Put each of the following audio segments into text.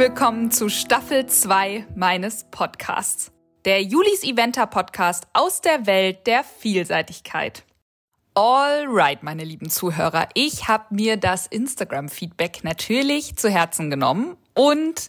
willkommen zu Staffel 2 meines Podcasts. Der Julis Eventer Podcast aus der Welt der Vielseitigkeit. Alright, meine lieben Zuhörer, ich habe mir das Instagram-Feedback natürlich zu Herzen genommen und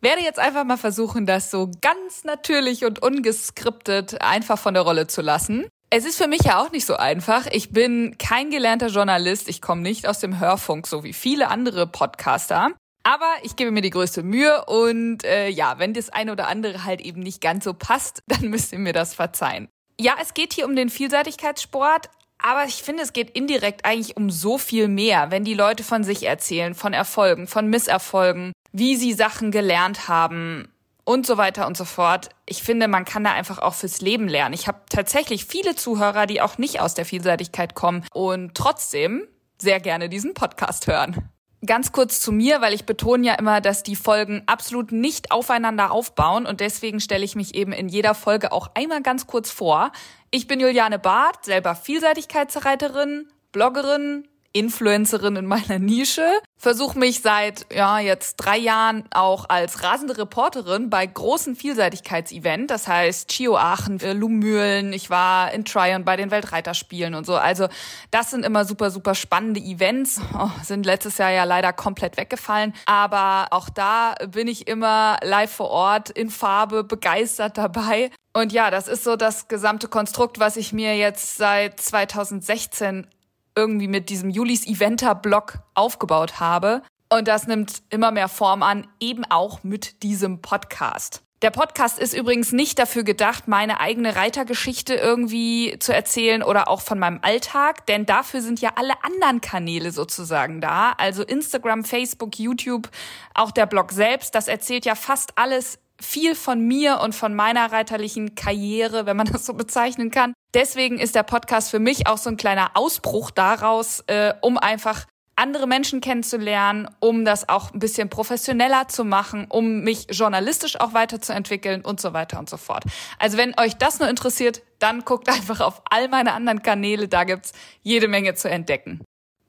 werde jetzt einfach mal versuchen, das so ganz natürlich und ungeskriptet einfach von der Rolle zu lassen. Es ist für mich ja auch nicht so einfach. Ich bin kein gelernter Journalist. Ich komme nicht aus dem Hörfunk, so wie viele andere Podcaster. Aber ich gebe mir die größte Mühe und äh, ja, wenn das eine oder andere halt eben nicht ganz so passt, dann müsst ihr mir das verzeihen. Ja, es geht hier um den Vielseitigkeitssport, aber ich finde, es geht indirekt eigentlich um so viel mehr, wenn die Leute von sich erzählen, von Erfolgen, von Misserfolgen, wie sie Sachen gelernt haben und so weiter und so fort. Ich finde, man kann da einfach auch fürs Leben lernen. Ich habe tatsächlich viele Zuhörer, die auch nicht aus der Vielseitigkeit kommen und trotzdem sehr gerne diesen Podcast hören. Ganz kurz zu mir, weil ich betone ja immer, dass die Folgen absolut nicht aufeinander aufbauen und deswegen stelle ich mich eben in jeder Folge auch einmal ganz kurz vor. Ich bin Juliane Barth, selber Vielseitigkeitsreiterin, Bloggerin, Influencerin in meiner Nische, versuche mich seit ja jetzt drei Jahren auch als rasende Reporterin bei großen Vielseitigkeitsevents, das heißt Chio Aachen, äh, Lummühlen, ich war in Tryon bei den Weltreiterspielen und so. Also das sind immer super super spannende Events, oh, sind letztes Jahr ja leider komplett weggefallen, aber auch da bin ich immer live vor Ort in Farbe begeistert dabei. Und ja, das ist so das gesamte Konstrukt, was ich mir jetzt seit 2016 irgendwie mit diesem Julis Eventer-Blog aufgebaut habe. Und das nimmt immer mehr Form an, eben auch mit diesem Podcast. Der Podcast ist übrigens nicht dafür gedacht, meine eigene Reitergeschichte irgendwie zu erzählen oder auch von meinem Alltag, denn dafür sind ja alle anderen Kanäle sozusagen da. Also Instagram, Facebook, YouTube, auch der Blog selbst, das erzählt ja fast alles viel von mir und von meiner reiterlichen Karriere, wenn man das so bezeichnen kann. Deswegen ist der Podcast für mich auch so ein kleiner Ausbruch daraus, äh, um einfach andere Menschen kennenzulernen, um das auch ein bisschen professioneller zu machen, um mich journalistisch auch weiterzuentwickeln und so weiter und so fort. Also wenn euch das nur interessiert, dann guckt einfach auf all meine anderen Kanäle, da gibt's jede Menge zu entdecken.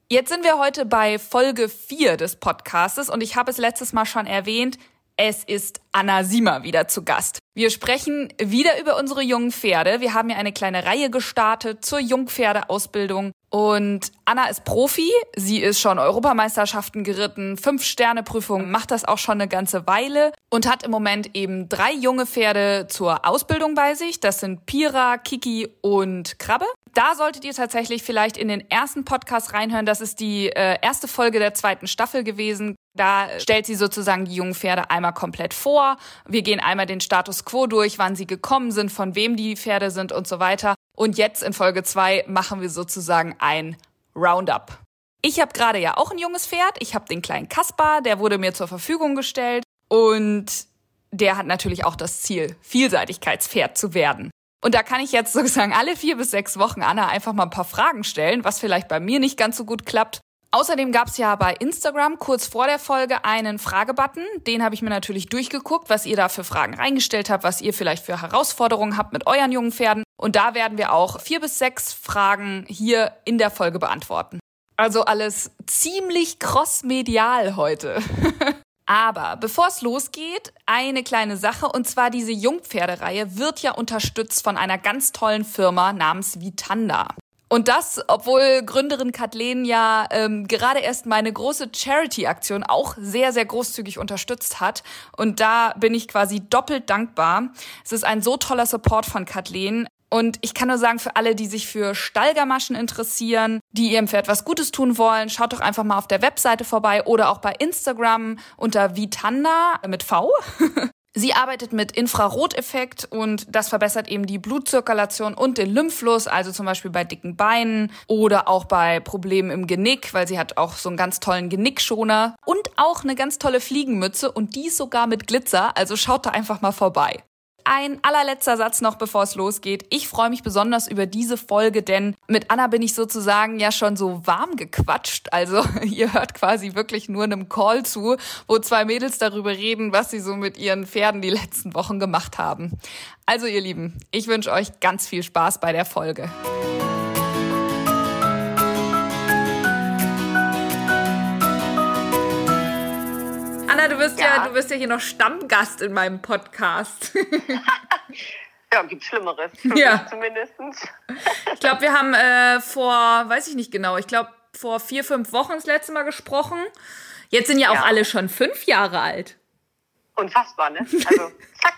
Jetzt sind wir heute bei Folge 4 des Podcastes und ich habe es letztes Mal schon erwähnt, es ist Anna Siemer wieder zu Gast. Wir sprechen wieder über unsere jungen Pferde. Wir haben ja eine kleine Reihe gestartet zur Jungpferdeausbildung. Und Anna ist Profi. Sie ist schon Europameisterschaften geritten, fünf Sterne Prüfung, macht das auch schon eine ganze Weile und hat im Moment eben drei junge Pferde zur Ausbildung bei sich. Das sind Pira, Kiki und Krabbe. Da solltet ihr tatsächlich vielleicht in den ersten Podcast reinhören. Das ist die äh, erste Folge der zweiten Staffel gewesen. Da stellt sie sozusagen die jungen Pferde einmal komplett vor. Wir gehen einmal den Status quo durch, wann sie gekommen sind, von wem die Pferde sind und so weiter. Und jetzt in Folge zwei machen wir sozusagen ein Roundup. Ich habe gerade ja auch ein junges Pferd. Ich habe den kleinen Kaspar, der wurde mir zur Verfügung gestellt. Und der hat natürlich auch das Ziel, Vielseitigkeitspferd zu werden. Und da kann ich jetzt sozusagen alle vier bis sechs Wochen Anna einfach mal ein paar Fragen stellen, was vielleicht bei mir nicht ganz so gut klappt. Außerdem gab es ja bei Instagram kurz vor der Folge einen Fragebutton. Den habe ich mir natürlich durchgeguckt, was ihr da für Fragen reingestellt habt, was ihr vielleicht für Herausforderungen habt mit euren jungen Pferden. Und da werden wir auch vier bis sechs Fragen hier in der Folge beantworten. Also alles ziemlich crossmedial heute. Aber bevor es losgeht, eine kleine Sache und zwar diese Jungpferdereihe wird ja unterstützt von einer ganz tollen Firma namens Vitanda. Und das, obwohl Gründerin Kathleen ja ähm, gerade erst meine große Charity-Aktion auch sehr, sehr großzügig unterstützt hat. Und da bin ich quasi doppelt dankbar. Es ist ein so toller Support von Kathleen. Und ich kann nur sagen, für alle, die sich für Stallgamaschen interessieren, die ihrem Pferd was Gutes tun wollen, schaut doch einfach mal auf der Webseite vorbei oder auch bei Instagram unter Vitanda mit V. Sie arbeitet mit Infraroteffekt und das verbessert eben die Blutzirkulation und den Lymphfluss, also zum Beispiel bei dicken Beinen oder auch bei Problemen im Genick, weil sie hat auch so einen ganz tollen Genickschoner und auch eine ganz tolle Fliegenmütze und die sogar mit Glitzer, also schaut da einfach mal vorbei. Ein allerletzter Satz noch, bevor es losgeht. Ich freue mich besonders über diese Folge, denn mit Anna bin ich sozusagen ja schon so warm gequatscht. Also ihr hört quasi wirklich nur einem Call zu, wo zwei Mädels darüber reden, was sie so mit ihren Pferden die letzten Wochen gemacht haben. Also ihr Lieben, ich wünsche euch ganz viel Spaß bei der Folge. Anna, du wirst ja. ja, du wirst ja hier noch Stammgast in meinem Podcast. ja, gibt Schlimmeres. Ja. Zumindest. ich glaube, wir haben äh, vor, weiß ich nicht genau, ich glaube, vor vier, fünf Wochen das letzte Mal gesprochen. Jetzt sind ja auch ja. alle schon fünf Jahre alt. Unfassbar, ne? Also, zack.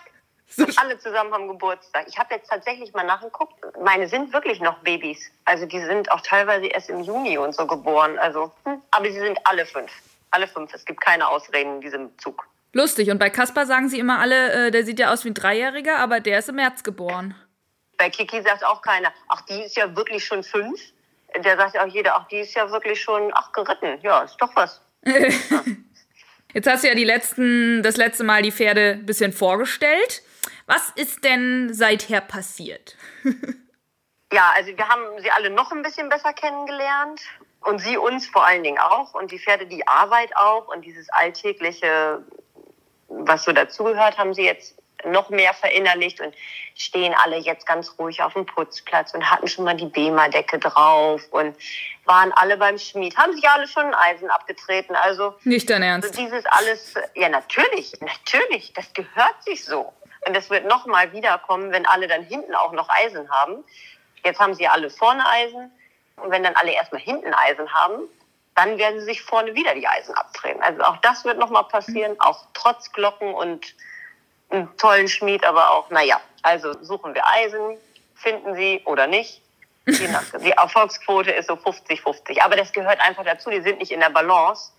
So alle zusammen haben Geburtstag. Ich habe jetzt tatsächlich mal nachgeguckt. Meine sind wirklich noch Babys. Also die sind auch teilweise erst im Juni und so geboren. Also, hm. aber sie sind alle fünf. Alle fünf. Es gibt keine Ausreden in diesem Zug. Lustig. Und bei Kaspar sagen sie immer alle, äh, der sieht ja aus wie ein Dreijähriger, aber der ist im März geboren. Bei Kiki sagt auch keiner, ach, die ist ja wirklich schon fünf. Der sagt ja auch jeder, ach, die ist ja wirklich schon, ach, geritten. Ja, ist doch was. ja. Jetzt hast du ja die letzten, das letzte Mal die Pferde ein bisschen vorgestellt. Was ist denn seither passiert? ja, also wir haben sie alle noch ein bisschen besser kennengelernt und sie uns vor allen Dingen auch und die Pferde die Arbeit auch und dieses alltägliche, was so dazugehört, haben sie jetzt noch mehr verinnerlicht und stehen alle jetzt ganz ruhig auf dem Putzplatz und hatten schon mal die Bema-Decke drauf und waren alle beim Schmied, haben sich alle schon ein Eisen abgetreten. Also nicht dein Ernst. So dieses alles, ja natürlich, natürlich, das gehört sich so. Und das wird noch mal wiederkommen, wenn alle dann hinten auch noch Eisen haben. Jetzt haben sie alle vorne Eisen und wenn dann alle erstmal hinten Eisen haben, dann werden sie sich vorne wieder die Eisen abdrehen. Also auch das wird noch mal passieren, auch trotz Glocken und einen tollen Schmied, aber auch, naja, also suchen wir Eisen, finden sie oder nicht. Die Erfolgsquote ist so 50-50. Aber das gehört einfach dazu, die sind nicht in der Balance.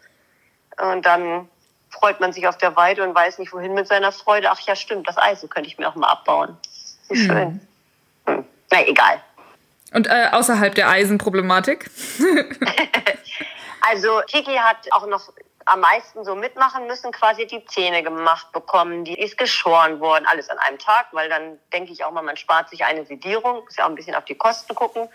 Und dann freut man sich auf der Weide und weiß nicht, wohin mit seiner Freude. Ach ja, stimmt, das Eisen könnte ich mir auch mal abbauen. Wie mhm. schön. Hm. Na, egal. Und äh, außerhalb der Eisenproblematik? also Kiki hat auch noch am meisten so mitmachen müssen, quasi die Zähne gemacht bekommen, die ist geschoren worden, alles an einem Tag, weil dann denke ich auch mal, man spart sich eine Sedierung, muss ja auch ein bisschen auf die Kosten gucken.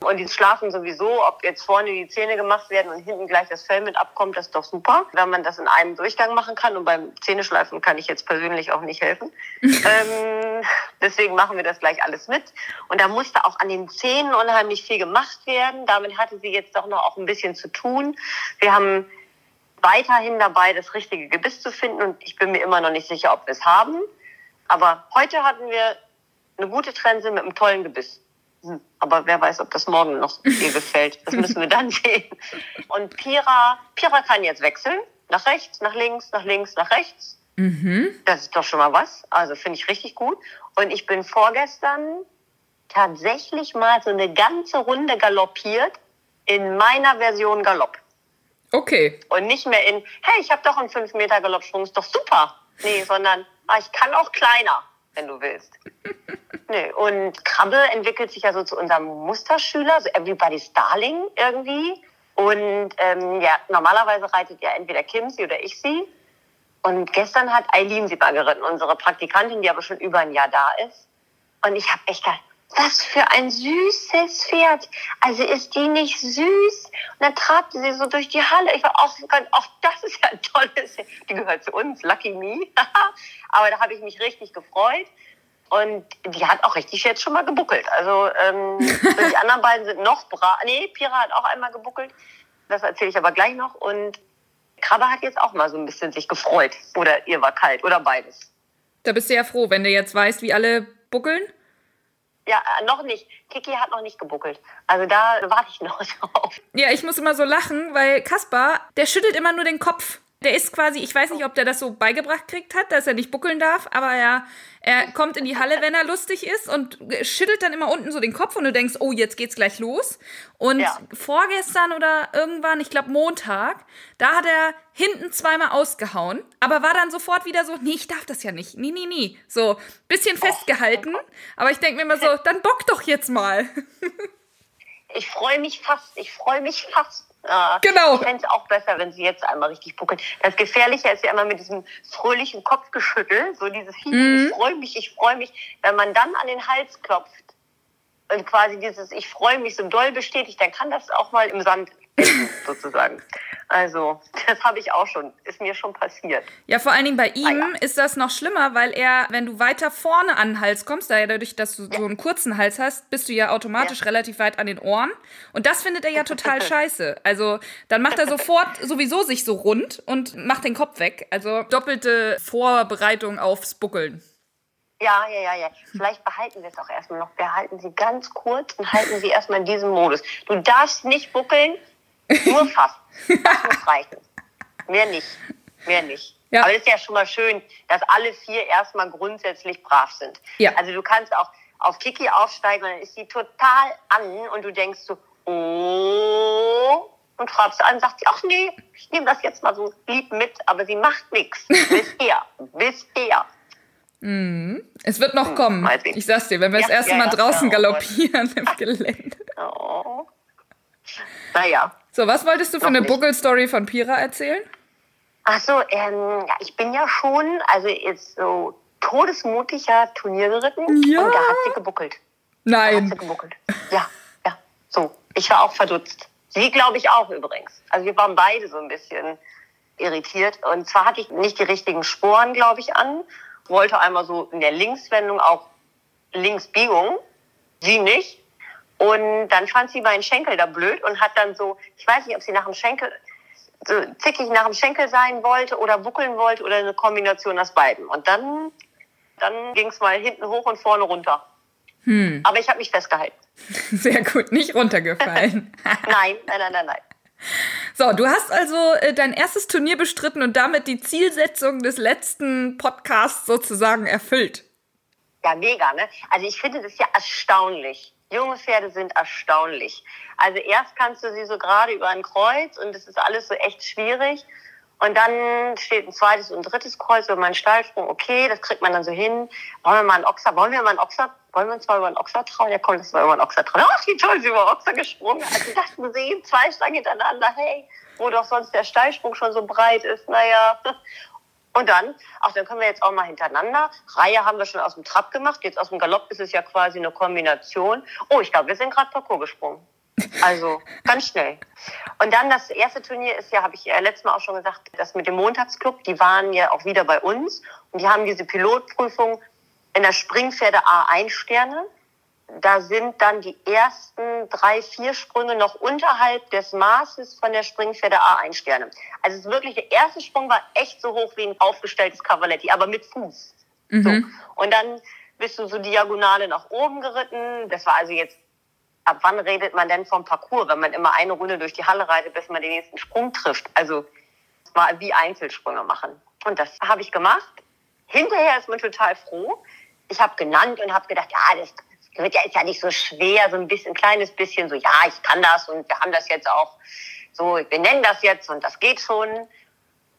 Und die schlafen sowieso, ob jetzt vorne die Zähne gemacht werden und hinten gleich das Fell mit abkommt, das ist doch super, wenn man das in einem Durchgang machen kann. Und beim Zähneschleifen kann ich jetzt persönlich auch nicht helfen. ähm, deswegen machen wir das gleich alles mit. Und da musste auch an den Zähnen unheimlich viel gemacht werden. Damit hatte sie jetzt doch noch auch ein bisschen zu tun. Wir haben weiterhin dabei, das richtige Gebiss zu finden. Und ich bin mir immer noch nicht sicher, ob wir es haben. Aber heute hatten wir eine gute Trense mit einem tollen Gebiss. Aber wer weiß, ob das morgen noch ihr gefällt. Das müssen wir dann sehen. Und Pira, Pira kann jetzt wechseln. Nach rechts, nach links, nach links, nach rechts. Mhm. Das ist doch schon mal was. Also finde ich richtig gut. Und ich bin vorgestern tatsächlich mal so eine ganze Runde galoppiert in meiner Version Galopp. Okay. Und nicht mehr in, hey, ich habe doch einen 5 Meter Galoppsprung, ist doch super. Nee, sondern, ah, ich kann auch kleiner, wenn du willst. nee, und Krabbe entwickelt sich ja so zu unserem Musterschüler, so Everybody's Darling irgendwie. Und ähm, ja, normalerweise reitet ja entweder Kim sie oder ich sie. Und gestern hat Eileen sie mal geritten, unsere Praktikantin, die aber schon über ein Jahr da ist. Und ich habe echt gedacht, was für ein süßes Pferd. Also ist die nicht süß? Und dann trabte sie so durch die Halle. Ich war auch, auch das ist ja ein tolles Pferd. Die gehört zu uns, lucky me. Aber da habe ich mich richtig gefreut. Und die hat auch richtig jetzt schon mal gebuckelt. Also ähm, die anderen beiden sind noch bra. Nee, Pira hat auch einmal gebuckelt. Das erzähle ich aber gleich noch. Und Krabbe hat jetzt auch mal so ein bisschen sich gefreut. Oder ihr war kalt. Oder beides. Da bist du ja froh, wenn du jetzt weißt, wie alle buckeln. Ja, äh, noch nicht. Kiki hat noch nicht gebuckelt. Also da warte ich noch drauf. Ja, ich muss immer so lachen, weil Kaspar, der schüttelt immer nur den Kopf. Der ist quasi, ich weiß nicht, ob der das so beigebracht kriegt hat, dass er nicht buckeln darf, aber er, er kommt in die Halle, wenn er lustig ist und schüttelt dann immer unten so den Kopf und du denkst, oh, jetzt geht's gleich los. Und ja. vorgestern oder irgendwann, ich glaube Montag, da hat er hinten zweimal ausgehauen, aber war dann sofort wieder so, nee, ich darf das ja nicht. Nee, nee, nee. So, bisschen festgehalten. Aber ich denke mir immer so, dann bock doch jetzt mal. ich freue mich fast, ich freue mich fast. Äh, genau. Ich fände es auch besser, wenn sie jetzt einmal richtig buckelt. Das Gefährliche ist ja immer mit diesem fröhlichen Kopfgeschüttel, so dieses mhm. ich freue mich, ich freue mich. Wenn man dann an den Hals klopft und quasi dieses ich freue mich so doll bestätigt, dann kann das auch mal im Sand sozusagen. Also, das habe ich auch schon, ist mir schon passiert. Ja, vor allen Dingen bei ihm ja. ist das noch schlimmer, weil er, wenn du weiter vorne an den Hals kommst, da ja dadurch, dass du ja. so einen kurzen Hals hast, bist du ja automatisch ja. relativ weit an den Ohren. Und das findet er ja total scheiße. Also, dann macht er sofort sowieso sich so rund und macht den Kopf weg. Also, doppelte Vorbereitung aufs Buckeln. Ja, ja, ja, ja. Vielleicht behalten wir es auch erstmal noch. Behalten Sie ganz kurz und halten Sie erstmal in diesem Modus. Du darfst nicht buckeln, nur fast. Das muss reichen. Mehr nicht. Mehr nicht. Ja. Aber es ist ja schon mal schön, dass alle vier erstmal grundsätzlich brav sind. Ja. Also du kannst auch auf Kiki aufsteigen und dann ist sie total an und du denkst so, oh, und fragst an, sagt sie, ach nee, ich nehme das jetzt mal so lieb mit, aber sie macht nichts. Bisher. Bisher. Mm. Es wird noch hm, kommen. Ich sag's dir, wenn wir ja, das erste ja, Mal draußen galoppieren im Gelände. Oh. Naja. So, was wolltest du für eine Buckelstory von Pira erzählen? Ach so, ähm, ja, ich bin ja schon, also jetzt so todesmutiger Turnier geritten ja. und da hat sie gebuckelt. Nein. Da hat sie gebuckelt. Ja, ja, so. Ich war auch verdutzt. Sie glaube ich auch übrigens. Also wir waren beide so ein bisschen irritiert. Und zwar hatte ich nicht die richtigen Sporen, glaube ich, an. Wollte einmal so in der Linkswendung auch Linksbiegung. Sie nicht. Und dann fand sie meinen Schenkel da blöd und hat dann so, ich weiß nicht, ob sie nach dem Schenkel, so zickig nach dem Schenkel sein wollte oder buckeln wollte oder eine Kombination aus beiden. Und dann, dann ging es mal hinten hoch und vorne runter. Hm. Aber ich habe mich festgehalten. Sehr gut, nicht runtergefallen. nein, nein, nein, nein, nein. So, du hast also äh, dein erstes Turnier bestritten und damit die Zielsetzung des letzten Podcasts sozusagen erfüllt. Ja, mega, ne? Also ich finde das ja erstaunlich Junge Pferde sind erstaunlich. Also erst kannst du sie so gerade über ein Kreuz und es ist alles so echt schwierig. Und dann steht ein zweites und ein drittes Kreuz über meinen Stallsprung. Okay, das kriegt man dann so hin. Wollen wir mal einen Ochser, wollen wir mal einen Ochser, wollen wir uns mal über einen Ochser trauen? Ja, komm, lass mal über einen Ochser trauen. Ach, wie toll, sie über Ochser gesprungen. Also das gesehen, zwei Stangen hintereinander. Hey, wo doch sonst der Stallsprung schon so breit ist. Naja. Und dann, ach, dann können wir jetzt auch mal hintereinander. Reihe haben wir schon aus dem Trab gemacht. Jetzt aus dem Galopp ist es ja quasi eine Kombination. Oh, ich glaube, wir sind gerade Parcours gesprungen. Also ganz schnell. Und dann das erste Turnier ist ja, habe ich ja letztes Mal auch schon gesagt, das mit dem Montagsclub, die waren ja auch wieder bei uns und die haben diese Pilotprüfung in der Springpferde A1 Sterne da sind dann die ersten drei, vier Sprünge noch unterhalb des Maßes von der Springpferde A1 Sterne. Also es ist wirklich, der erste Sprung war echt so hoch wie ein aufgestelltes Cavaletti, aber mit Fuß. Mhm. So. Und dann bist du so diagonale nach oben geritten. Das war also jetzt, ab wann redet man denn vom Parcours, wenn man immer eine Runde durch die Halle reitet, bis man den nächsten Sprung trifft? Also es war wie Einzelsprünge machen. Und das habe ich gemacht. Hinterher ist man total froh. Ich habe genannt und habe gedacht, ja, das wird ja, ist ja nicht so schwer, so ein bisschen, ein kleines bisschen so, ja, ich kann das und wir haben das jetzt auch so, wir nennen das jetzt und das geht schon.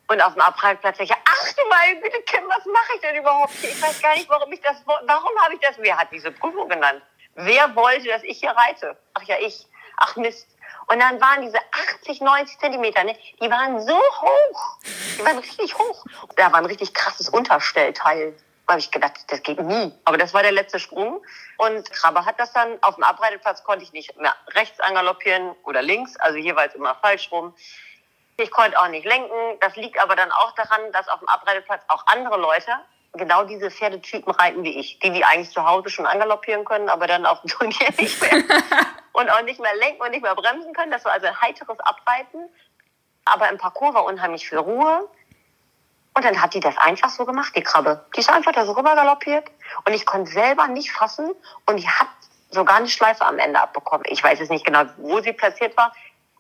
Und auf dem sage ich, ach du meine Güte, Kim, was mache ich denn überhaupt hier? Ich weiß gar nicht, warum ich das, warum habe ich das, wer hat diese Prüfung genannt? Wer wollte, dass ich hier reite? Ach ja, ich. Ach Mist. Und dann waren diese 80, 90 Zentimeter, ne, die waren so hoch. Die waren richtig hoch. Da war ein richtig krasses Unterstellteil habe ich gedacht, das geht nie. Aber das war der letzte Sprung. Und Krabbe hat das dann, auf dem Abreiteplatz konnte ich nicht mehr rechts angaloppieren oder links, also jeweils immer falsch rum. Ich konnte auch nicht lenken. Das liegt aber dann auch daran, dass auf dem Abreiteplatz auch andere Leute genau diese Pferdetypen reiten wie ich, die die eigentlich zu Hause schon angaloppieren können, aber dann auf dem Turnier nicht mehr und auch nicht mehr lenken und nicht mehr bremsen können. Das war also ein heiteres Abreiten. Aber im Parcours war unheimlich viel Ruhe. Und dann hat die das einfach so gemacht, die Krabbe. Die ist einfach da so rüber galoppiert. Und ich konnte selber nicht fassen. Und die hat sogar eine Schleife am Ende abbekommen. Ich weiß jetzt nicht genau, wo sie platziert war.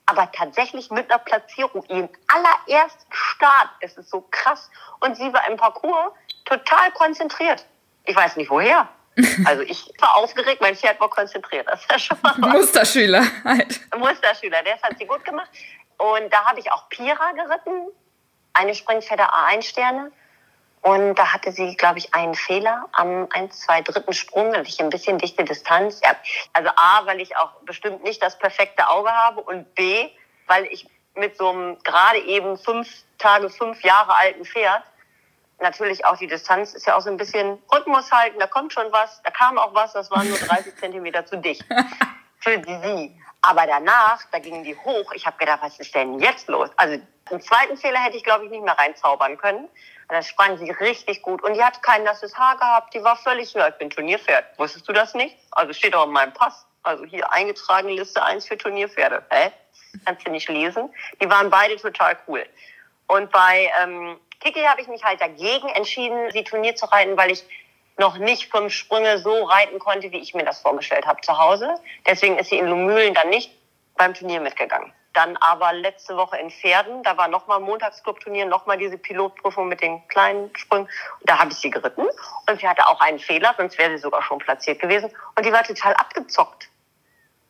Aber tatsächlich mit einer Platzierung, ihren allerersten Start. Es ist so krass. Und sie war im Parcours total konzentriert. Ich weiß nicht woher. Also ich war aufgeregt, mein Pferd war konzentriert. Das ist ja schon mal Musterschüler halt. Musterschüler, das hat sie gut gemacht. Und da habe ich auch Pira geritten eine Springpferde A1 Sterne. Und da hatte sie, glaube ich, einen Fehler am 1, 2, dritten Sprung, hatte ich ein bisschen dichte Distanz. Ja, also A, weil ich auch bestimmt nicht das perfekte Auge habe und B, weil ich mit so einem gerade eben fünf Tage, fünf Jahre alten Pferd natürlich auch die Distanz ist ja auch so ein bisschen Rhythmus halten, da kommt schon was, da kam auch was, das waren nur 30 Zentimeter zu dicht für sie. Aber danach, da gingen die hoch. Ich habe gedacht, was ist denn jetzt los? Also einen zweiten Fehler hätte ich, glaube ich, nicht mehr reinzaubern können. Dann sprang sie richtig gut. Und die hat kein nasses Haar gehabt. Die war völlig so, ich bin Turnierpferd. Wusstest du das nicht? Also steht auch in meinem Pass. Also hier eingetragen Liste 1 für Turnierpferde. Hä? Kannst du nicht lesen. Die waren beide total cool. Und bei ähm, Kiki habe ich mich halt dagegen entschieden, sie Turnier zu reiten, weil ich noch nicht fünf Sprünge so reiten konnte, wie ich mir das vorgestellt habe zu Hause. Deswegen ist sie in Lumülen dann nicht beim Turnier mitgegangen. Dann aber letzte Woche in Pferden, da war nochmal Montagsclub-Turnier, nochmal diese Pilotprüfung mit den kleinen Sprüngen. Da habe ich sie geritten und sie hatte auch einen Fehler, sonst wäre sie sogar schon platziert gewesen. Und die war total abgezockt.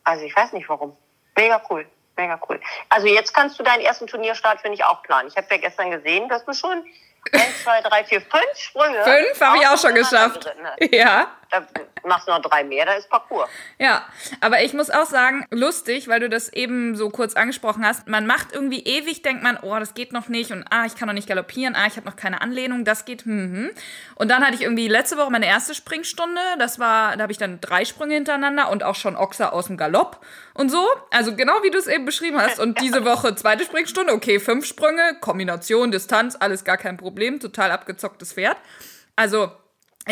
Also ich weiß nicht warum. Mega cool, mega cool. Also jetzt kannst du deinen ersten Turnierstart, finde ich, auch planen. Ich habe ja gestern gesehen, dass du schon Eins, zwei, drei, vier, fünf Sprünge. Fünf habe ich auch schon geschafft. Ja. Da machst du noch drei mehr, da ist Parcours. Ja, aber ich muss auch sagen, lustig, weil du das eben so kurz angesprochen hast. Man macht irgendwie ewig, denkt man, oh, das geht noch nicht und ah, ich kann noch nicht galoppieren, ah, ich habe noch keine Anlehnung, das geht, hm, hm. Und dann hatte ich irgendwie letzte Woche meine erste Springstunde. Das war, da habe ich dann drei Sprünge hintereinander und auch schon Ochser aus dem Galopp und so. Also genau wie du es eben beschrieben hast. Und diese Woche zweite Springstunde, okay, fünf Sprünge, Kombination, Distanz, alles gar kein Problem, total abgezocktes Pferd. Also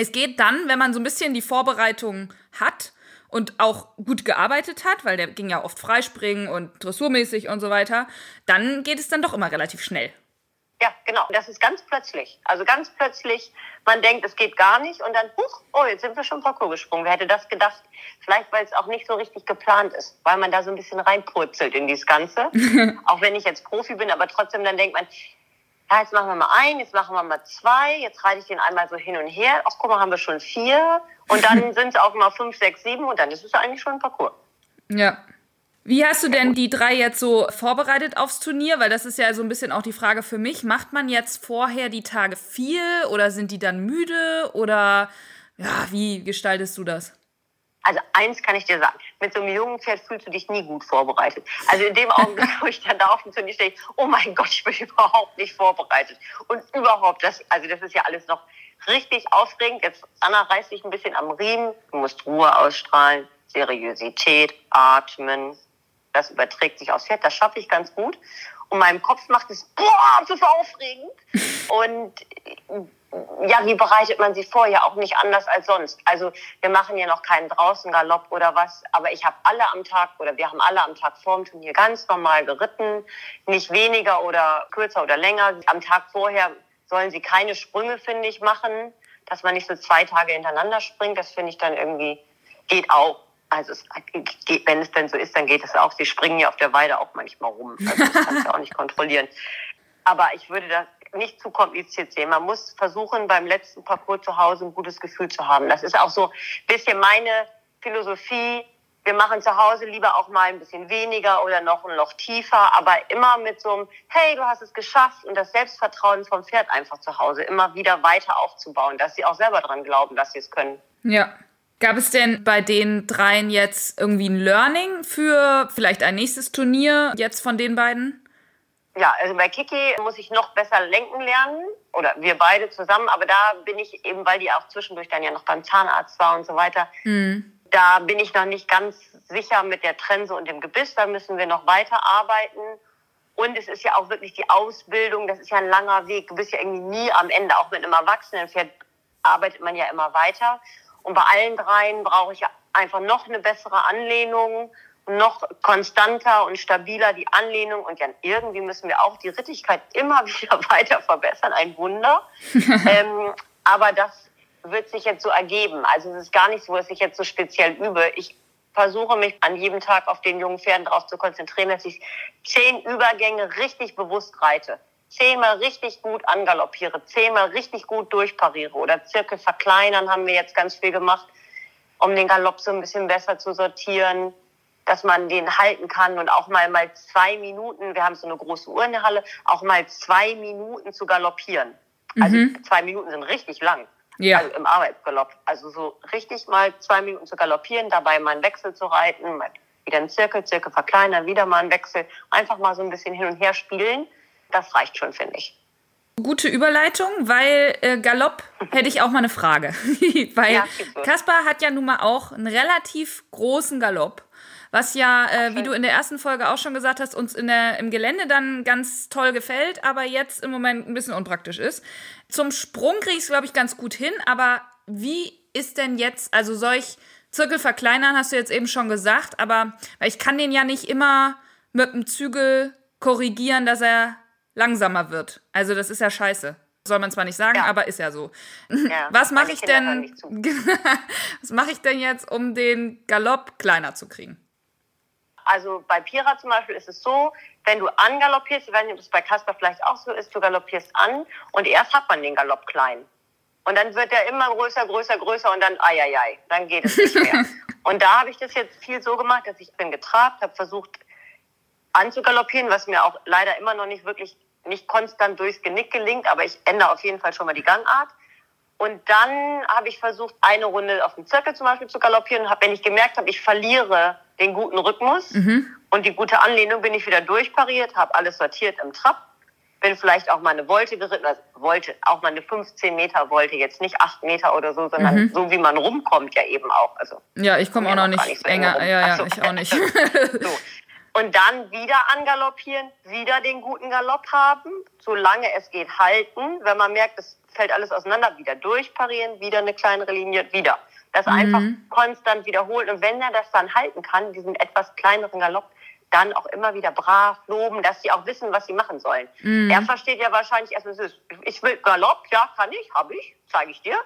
es geht dann, wenn man so ein bisschen die Vorbereitung hat und auch gut gearbeitet hat, weil der ging ja oft freispringen und dressurmäßig und so weiter, dann geht es dann doch immer relativ schnell. Ja, genau. Das ist ganz plötzlich. Also ganz plötzlich, man denkt, es geht gar nicht und dann, huch, oh, jetzt sind wir schon Parcours gesprungen. Wer hätte das gedacht? Vielleicht, weil es auch nicht so richtig geplant ist, weil man da so ein bisschen reinpurzelt in dieses Ganze. auch wenn ich jetzt Profi bin, aber trotzdem dann denkt man, ja, jetzt machen wir mal ein, jetzt machen wir mal zwei, jetzt reite ich den einmal so hin und her. Ach, guck mal, haben wir schon vier. Und dann sind es auch mal fünf, sechs, sieben und dann ist es eigentlich schon ein Parcours. Ja. Wie hast du denn die drei jetzt so vorbereitet aufs Turnier? Weil das ist ja so ein bisschen auch die Frage für mich. Macht man jetzt vorher die Tage viel oder sind die dann müde oder ja, wie gestaltest du das? Also eins kann ich dir sagen, mit so einem jungen Pferd fühlst du dich nie gut vorbereitet. Also in dem Augenblick, wo ich dann da auf dem Turnier stehe, oh mein Gott, ich bin überhaupt nicht vorbereitet. Und überhaupt, das, also das ist ja alles noch richtig aufregend. Jetzt, Anna reißt sich ein bisschen am Riemen. Du musst Ruhe ausstrahlen, Seriosität, atmen. Das überträgt sich aufs Pferd. Das schaffe ich ganz gut. Und meinem Kopf macht es, boah, das ist aufregend. Und ja, wie bereitet man sie vor? Ja, auch nicht anders als sonst. Also wir machen ja noch keinen draußen Galopp oder was, aber ich habe alle am Tag oder wir haben alle am Tag vorm Turnier ganz normal geritten, nicht weniger oder kürzer oder länger. Am Tag vorher sollen sie keine Sprünge, finde ich, machen, dass man nicht so zwei Tage hintereinander springt. Das finde ich dann irgendwie geht auch. Also es, wenn es denn so ist, dann geht es auch. Sie springen ja auf der Weide auch manchmal rum. Also das kannst du auch nicht kontrollieren. Aber ich würde das nicht zu kompliziert sehen. Man muss versuchen, beim letzten Parcours zu Hause ein gutes Gefühl zu haben. Das ist auch so ein bisschen meine Philosophie. Wir machen zu Hause lieber auch mal ein bisschen weniger oder noch ein Loch tiefer, aber immer mit so einem, hey, du hast es geschafft und das Selbstvertrauen vom Pferd einfach zu Hause immer wieder weiter aufzubauen, dass sie auch selber dran glauben, dass sie es können. Ja. Gab es denn bei den dreien jetzt irgendwie ein Learning für vielleicht ein nächstes Turnier jetzt von den beiden? Ja, also bei Kiki muss ich noch besser lenken lernen oder wir beide zusammen, aber da bin ich eben, weil die auch zwischendurch dann ja noch beim Zahnarzt war und so weiter, mhm. da bin ich noch nicht ganz sicher mit der Trense und dem Gebiss, da müssen wir noch weiter arbeiten. Und es ist ja auch wirklich die Ausbildung, das ist ja ein langer Weg. Du bist ja irgendwie nie am Ende, auch mit einem Erwachsenen arbeitet man ja immer weiter. Und bei allen dreien brauche ich einfach noch eine bessere Anlehnung noch konstanter und stabiler die Anlehnung und ja, irgendwie müssen wir auch die Rittigkeit immer wieder weiter verbessern. Ein Wunder. ähm, aber das wird sich jetzt so ergeben. Also es ist gar nicht so, dass ich jetzt so speziell übe. Ich versuche mich an jedem Tag auf den jungen Pferden darauf zu konzentrieren, dass ich zehn Übergänge richtig bewusst reite. Zehnmal richtig gut angaloppiere, zehnmal richtig gut durchpariere oder Zirkel verkleinern haben wir jetzt ganz viel gemacht, um den Galopp so ein bisschen besser zu sortieren dass man den halten kann und auch mal mal zwei Minuten, wir haben so eine große Uhr in der Halle, auch mal zwei Minuten zu galoppieren. Also mhm. zwei Minuten sind richtig lang. Ja. Also im Arbeitsgalopp. Also so richtig mal zwei Minuten zu galoppieren, dabei mal einen Wechsel zu reiten, mal wieder einen Zirkel, Zirkel verkleinern, wieder mal einen Wechsel. Einfach mal so ein bisschen hin und her spielen. Das reicht schon, finde ich. Gute Überleitung, weil äh, Galopp hätte ich auch mal eine Frage. weil ja, Kaspar hat ja nun mal auch einen relativ großen Galopp. Was ja, äh, wie du in der ersten Folge auch schon gesagt hast, uns in der, im Gelände dann ganz toll gefällt, aber jetzt im Moment ein bisschen unpraktisch ist. Zum Sprung kriege ich es, glaube ich, ganz gut hin, aber wie ist denn jetzt, also soll ich Zirkel verkleinern, hast du jetzt eben schon gesagt, aber weil ich kann den ja nicht immer mit dem Zügel korrigieren, dass er langsamer wird. Also das ist ja scheiße. Soll man zwar nicht sagen, ja. aber ist ja so. Ja, was mache ich denn? was mache ich denn jetzt, um den Galopp kleiner zu kriegen? Also bei Pira zum Beispiel ist es so, wenn du angaloppierst, ich weiß nicht, ob es bei Kasper vielleicht auch so ist, du galoppierst an und erst hat man den Galopp klein. Und dann wird er immer größer, größer, größer und dann, ai, ai, ai, dann geht es nicht mehr. und da habe ich das jetzt viel so gemacht, dass ich bin getrabt, habe versucht anzugaloppieren, was mir auch leider immer noch nicht wirklich nicht konstant durchs Genick gelingt, aber ich ändere auf jeden Fall schon mal die Gangart. Und dann habe ich versucht, eine Runde auf dem Zirkel zum Beispiel zu galoppieren. Und hab, wenn ich gemerkt habe, ich verliere den guten Rhythmus mhm. und die gute Anlehnung, bin ich wieder durchpariert, habe alles sortiert im Trab. Bin vielleicht auch mal eine Wolte geritten, also Wolte, auch mal eine 15 Meter Wolte, jetzt nicht 8 Meter oder so, sondern mhm. so wie man rumkommt ja eben auch. Also, ja, ich komme auch noch nicht, nicht so enger. Ja, ja, so. ich auch nicht. so und dann wieder angaloppieren, wieder den guten Galopp haben, solange es geht halten. Wenn man merkt, es fällt alles auseinander, wieder durchparieren, wieder eine kleinere Linie, wieder. Das mhm. einfach konstant wiederholen. Und wenn er das dann halten kann, diesen etwas kleineren Galopp, dann auch immer wieder brav loben, dass sie auch wissen, was sie machen sollen. Mhm. Er versteht ja wahrscheinlich erstmal, ich will Galopp, ja, kann ich, habe ich, zeige ich dir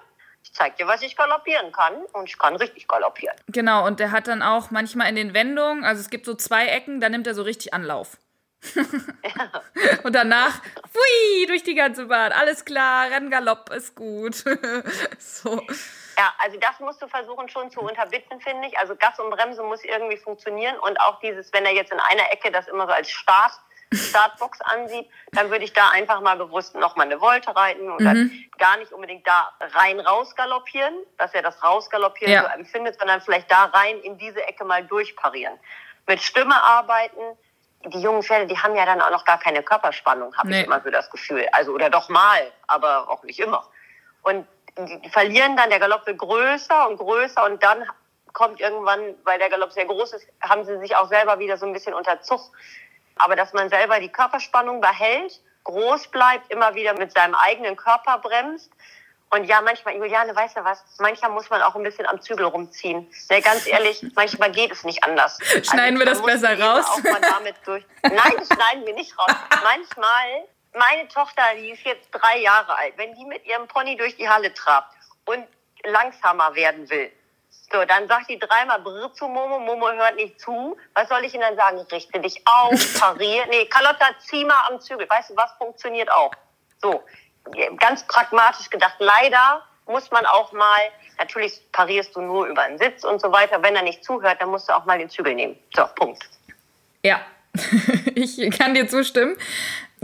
ich zeig dir, was ich galoppieren kann und ich kann richtig galoppieren. Genau, und der hat dann auch manchmal in den Wendungen, also es gibt so zwei Ecken, da nimmt er so richtig Anlauf. ja. Und danach, fui, durch die ganze Bahn. Alles klar, Renngalopp ist gut. so. Ja, also das musst du versuchen schon zu unterbinden, finde ich. Also Gas und Bremse muss irgendwie funktionieren und auch dieses, wenn er jetzt in einer Ecke das immer so als Start Startbox ansieht, dann würde ich da einfach mal bewusst nochmal eine Wolte reiten und mhm. dann gar nicht unbedingt da rein raus galoppieren, dass er das rausgaloppieren ja. so empfindet, sondern vielleicht da rein in diese Ecke mal durchparieren. Mit Stimme arbeiten. Die jungen Pferde, die haben ja dann auch noch gar keine Körperspannung, habe nee. ich immer so das Gefühl. Also, oder doch mal, aber auch nicht immer. Und die verlieren dann, der Galopp wird größer und größer und dann kommt irgendwann, weil der Galopp sehr groß ist, haben sie sich auch selber wieder so ein bisschen unter Zug aber dass man selber die Körperspannung behält, groß bleibt, immer wieder mit seinem eigenen Körper bremst. Und ja, manchmal, Juliane, weißt du was? Manchmal muss man auch ein bisschen am Zügel rumziehen. Ne, ganz ehrlich, manchmal geht es nicht anders. Schneiden also, wir das besser raus? Auch mal damit durch. Nein, schneiden wir nicht raus. Manchmal, meine Tochter, die ist jetzt drei Jahre alt, wenn die mit ihrem Pony durch die Halle trabt und langsamer werden will, so, dann sagt die dreimal Brr zu Momo, Momo hört nicht zu. Was soll ich Ihnen dann sagen? Richte dich auf, parier. Nee, Carlotta, zieh mal am Zügel. Weißt du, was funktioniert auch? So, ganz pragmatisch gedacht. Leider muss man auch mal, natürlich parierst du nur über einen Sitz und so weiter. Wenn er nicht zuhört, dann musst du auch mal den Zügel nehmen. So, Punkt. Ja, ich kann dir zustimmen.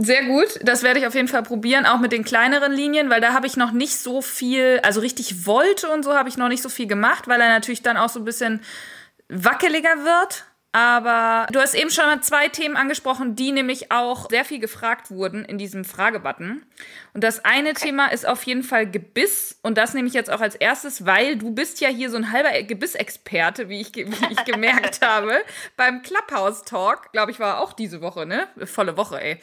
Sehr gut, das werde ich auf jeden Fall probieren, auch mit den kleineren Linien, weil da habe ich noch nicht so viel, also richtig wollte und so habe ich noch nicht so viel gemacht, weil er natürlich dann auch so ein bisschen wackeliger wird. Aber du hast eben schon mal zwei Themen angesprochen, die nämlich auch sehr viel gefragt wurden in diesem Fragebutton. Und das eine Thema ist auf jeden Fall Gebiss. Und das nehme ich jetzt auch als erstes, weil du bist ja hier so ein halber Gebissexperte, wie ich, wie ich gemerkt habe. Beim Clubhouse Talk, glaube ich, war auch diese Woche, ne? Volle Woche, ey.